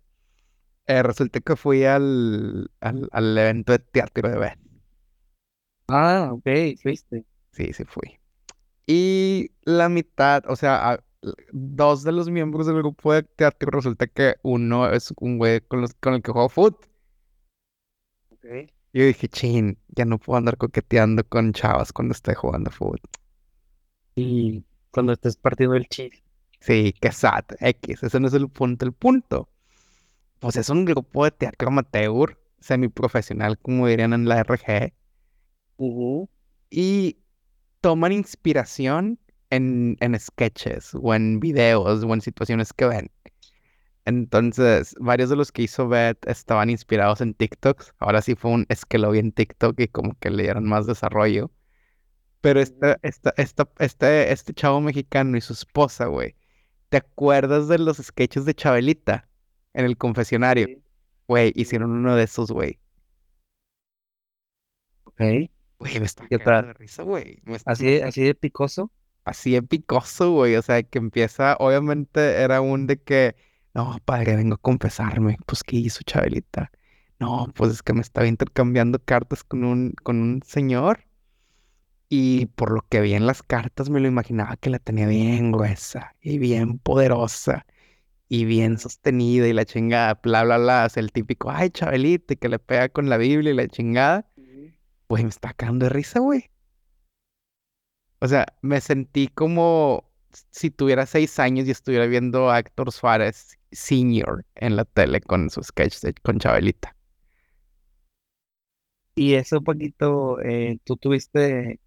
Speaker 2: Eh, resulta que fui al, al, evento de teatro de Beth.
Speaker 1: Ah, ok, fuiste.
Speaker 2: Sí, sí fui. Y la mitad, o sea, dos de los miembros del grupo de teatro resulta que uno es un güey con, con el que juego foot. Yo dije, chin, ya no puedo andar coqueteando con chavas cuando esté jugando fútbol.
Speaker 1: Y cuando estés partiendo el chile.
Speaker 2: Sí, qué sad, X, ese no es el punto. El punto, pues es un grupo de teatro amateur, semiprofesional, como dirían en la RG. Y toman inspiración en, en sketches o en videos o en situaciones que ven. Entonces, varios de los que hizo Beth estaban inspirados en TikToks. Ahora sí fue un es que lo vi en TikTok y como que le dieron más desarrollo. Pero este, esta, esta, este, este chavo mexicano y su esposa, güey. ¿Te acuerdas de los sketches de Chabelita en el confesionario? Güey, hicieron uno de esos, güey.
Speaker 1: Ok.
Speaker 2: Güey, me está de risa, güey.
Speaker 1: ¿Así, ¿Así de picoso?
Speaker 2: Así de picoso, güey. O sea, que empieza, obviamente era un de que no, padre, vengo a confesarme. Pues, ¿qué hizo Chabelita? No, pues es que me estaba intercambiando cartas con un, con un señor. Y por lo que vi en las cartas me lo imaginaba que la tenía bien gruesa y bien poderosa y bien sostenida y la chingada, bla, bla, bla. Es el típico, ay, Chabelita, que le pega con la Biblia y la chingada. Pues me está cagando de risa, güey. O sea, me sentí como si tuviera seis años y estuviera viendo a Héctor Suárez Senior en la tele con su sketch con Chabelita.
Speaker 1: ¿Y eso un poquito, eh, tú tuviste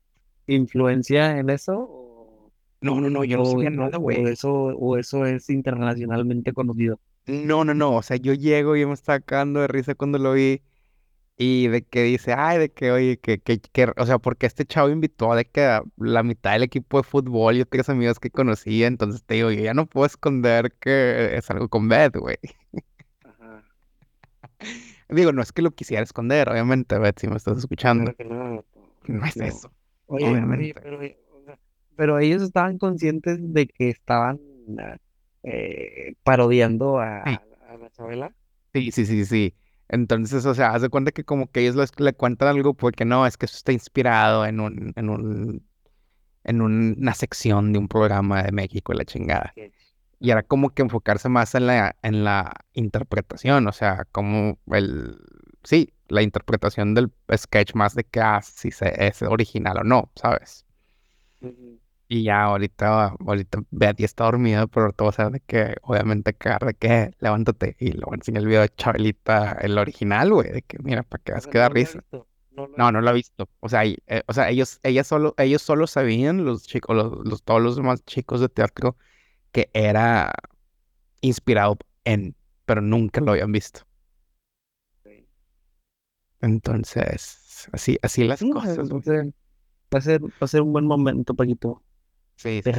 Speaker 1: influencia en eso?
Speaker 2: No, no, no, yo no sabía nada, güey.
Speaker 1: O eso, o eso es internacionalmente conocido.
Speaker 2: No, no, no, o sea, yo llego y me está cagando de risa cuando lo vi y de que dice, ay, de que, oye, que, que, que, o sea, porque este chavo invitó a de que la mitad del equipo de fútbol, yo tengo amigos que conocía, entonces te digo, yo ya no puedo esconder que es algo con Beth, güey. Ajá. *laughs* Digo, no es que lo quisiera esconder, obviamente, Beth, si me estás escuchando.
Speaker 1: no, *laughs*
Speaker 2: no es eso.
Speaker 1: Oye, obviamente. pero, pero ellos estaban conscientes de que estaban eh, parodiando a, a la Chabela.
Speaker 2: Sí, sí, sí, sí. Entonces, o sea, haz de cuenta que como que ellos le cuentan algo porque no, es que eso está inspirado en un, en un, en una sección de un programa de México y la chingada. Y era como que enfocarse más en la, en la interpretación, o sea, como el, sí, la interpretación del sketch más de que ah, si es original o no, ¿sabes? Y ya ahorita, ahorita Betty está dormida, pero todo sea de que, obviamente, que de que levántate y le voy a enseñar el video de Chabelita, el original, güey, de que mira, para que vas a quedar risa. No, no, lo he visto. O sea, eh, o sea, ellos, ella solo, ellos solo sabían, los chicos, los, todos los demás chicos de teatro, que era inspirado en, pero nunca lo habían visto. Entonces, así, así las cosas.
Speaker 1: Va a, ser, va a ser un buen momento, Paquito.
Speaker 2: Sí, sí,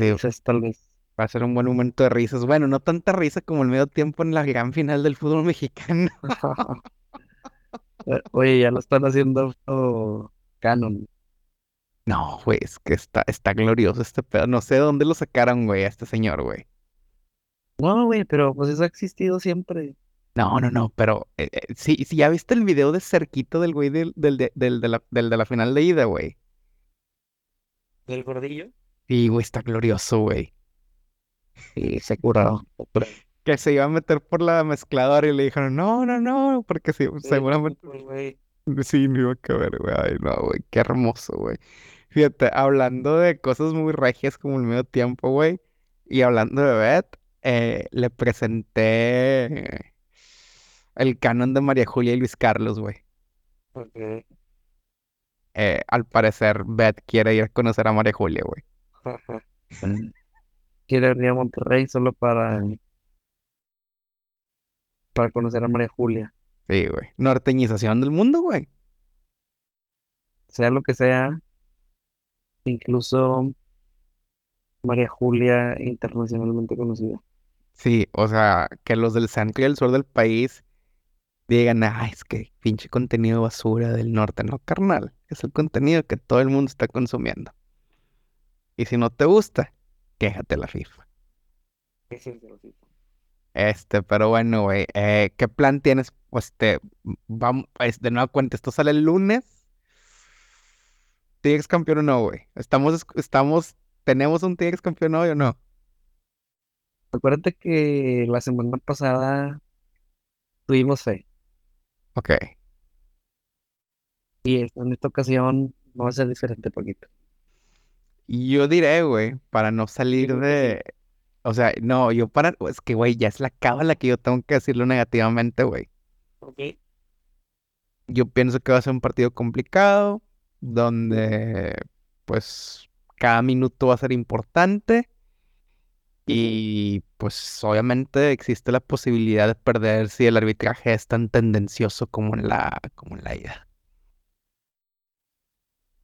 Speaker 2: tal vez. Va a ser un buen momento de risas. Bueno, no tanta risa como el medio tiempo en la gran final del fútbol *laughs* mexicano. *laughs*
Speaker 1: Oye, ya lo están haciendo canon.
Speaker 2: No, güey, es que está, está glorioso este pedo. No sé de dónde lo sacaron, güey, a este señor, güey.
Speaker 1: No, güey, pero pues eso ha existido siempre.
Speaker 2: No, no, no, pero eh, eh, sí, sí, ya viste el video de cerquito del güey del, del, de, del, de la, del de la final de ida, güey.
Speaker 1: ¿Del gordillo?
Speaker 2: Sí, güey, está glorioso, güey.
Speaker 1: Sí, se curado.
Speaker 2: Que se iba a meter por la mezcladora y le dijeron, no, no, no, porque sí, seguramente. Sí, me iba a caber, güey. Ay, no, güey, qué hermoso, güey. Fíjate, hablando de cosas muy regias como el medio tiempo, güey, y hablando de Beth, eh, le presenté el canon de María Julia y Luis Carlos, güey.
Speaker 1: Ok.
Speaker 2: Eh, al parecer, Beth quiere ir a conocer a María Julia, güey.
Speaker 1: Quiere venir a Monterrey solo para, para conocer a María Julia.
Speaker 2: Sí, güey. Norteñización del mundo, güey.
Speaker 1: Sea lo que sea, incluso María Julia internacionalmente conocida.
Speaker 2: Sí, o sea, que los del centro y el sur del país digan, ay, es que pinche contenido basura del norte, no, carnal. Es el contenido que todo el mundo está consumiendo. Y si no te gusta, quéjate la FIFA. Este, pero bueno, güey, eh, ¿qué plan tienes? Pues vamos, de nueva cuenta, esto sale el lunes. ¿Tigres campeón o no, güey? Estamos, estamos, ¿tenemos un Tigres campeón hoy o no?
Speaker 1: Acuérdate que la semana pasada tuvimos fe.
Speaker 2: Ok.
Speaker 1: Y en esta ocasión va a ser diferente poquito.
Speaker 2: Yo diré, güey, para no salir de... O sea, no, yo para... Es que, güey, ya es la cábala que yo tengo que decirlo negativamente, güey.
Speaker 1: Ok.
Speaker 2: Yo pienso que va a ser un partido complicado, donde, pues, cada minuto va a ser importante. Y, pues, obviamente existe la posibilidad de perder si el arbitraje es tan tendencioso como en la, como en la ida.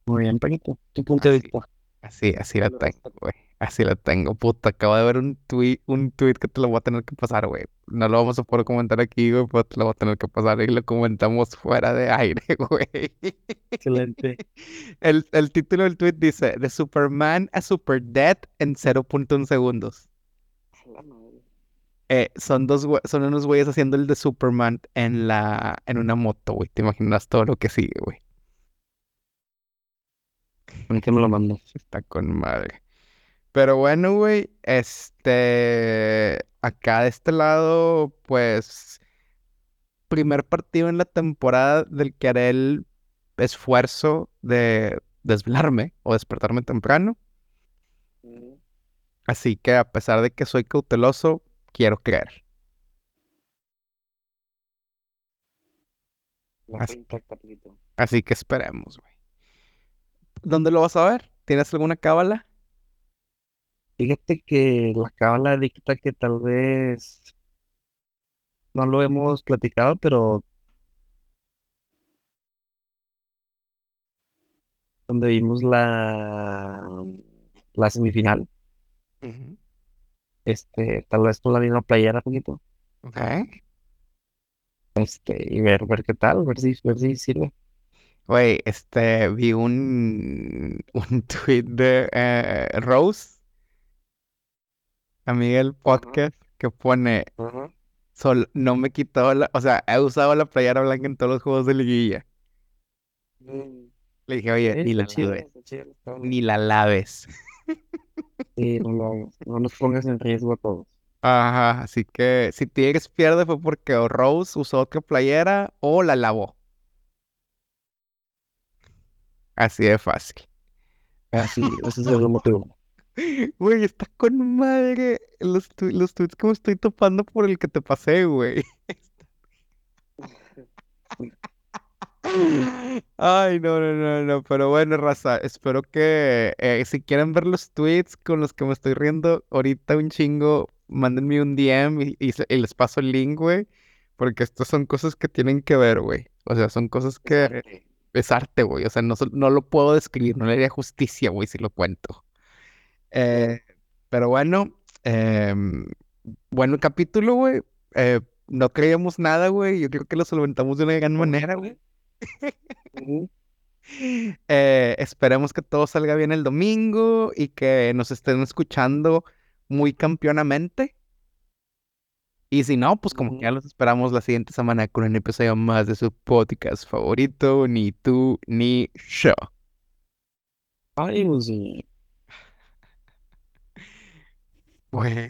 Speaker 1: Muy bien, Paquito. Tu punto de vista.
Speaker 2: Así, así la tengo, güey. Así la tengo. Puta, acabo de ver un tweet, un tweet que te lo voy a tener que pasar, güey. No lo vamos a poder comentar aquí, güey, pero te lo voy a tener que pasar y lo comentamos fuera de *laughs* aire, güey.
Speaker 1: Excelente.
Speaker 2: El, el título del tweet dice, de Superman a Super Dead en 0.1 segundos. Eh, son dos son unos güeyes haciendo el de Superman en la en una moto, güey. Te imaginas todo lo que sigue, güey.
Speaker 1: ¿En qué me lo mando? *laughs*
Speaker 2: Está con madre. Pero bueno, güey, este, acá de este lado, pues, primer partido en la temporada del que haré el esfuerzo de desvelarme o despertarme temprano. Así que a pesar de que soy cauteloso, quiero creer. así que esperemos, güey. ¿Dónde lo vas a ver? ¿Tienes alguna cábala?
Speaker 1: Fíjate que la cábala dicta que tal vez no lo hemos platicado, pero donde vimos la, la semifinal, este, tal vez con la misma playera, poquito.
Speaker 2: Ok.
Speaker 1: Este, y ver, ver qué tal, ver si, ver si sirve.
Speaker 2: Güey, este, vi un, *laughs* un tweet de eh, Rose, amiga del podcast, que pone, Sol, no me quitó la, o sea, he usado la playera blanca en todos los juegos de liguilla.
Speaker 1: Mm.
Speaker 2: Le dije, oye,
Speaker 1: Sí,
Speaker 2: ni la
Speaker 1: chido,
Speaker 2: laves, ni la laves.
Speaker 1: Sí, no lo no nos pongas en riesgo a todos.
Speaker 2: Ajá, así que si Tigres pierde fue porque o Rose usó otra playera o la lavó. Así de fácil.
Speaker 1: Así, *laughs* ese es el motivo.
Speaker 2: Güey, está con madre los, tu- los tweets que me estoy topando por el que te pasé, güey. Ay, no, no, no, no, pero bueno, raza, espero que eh, si quieren ver los tweets con los que me estoy riendo ahorita un chingo, mándenme un DM y, y les paso el link, güey, porque estas son cosas que tienen que ver, güey. O sea, son cosas que es arte, güey. O sea, no, no lo puedo describir, no le haría justicia, güey, si lo cuento. Eh, pero bueno, em, bueno capítulo, güey. Eh, no creíamos nada, güey. Yo creo que lo solventamos de una gran manera, güey. *laughs* Eh, esperemos que todo salga bien el domingo y que nos estén escuchando muy campeonamente. Y si no, pues como que ya los esperamos la siguiente semana con un episodio más de su podcast favorito, ni tú ni yo.
Speaker 1: Ay, pues sí.
Speaker 2: Güey.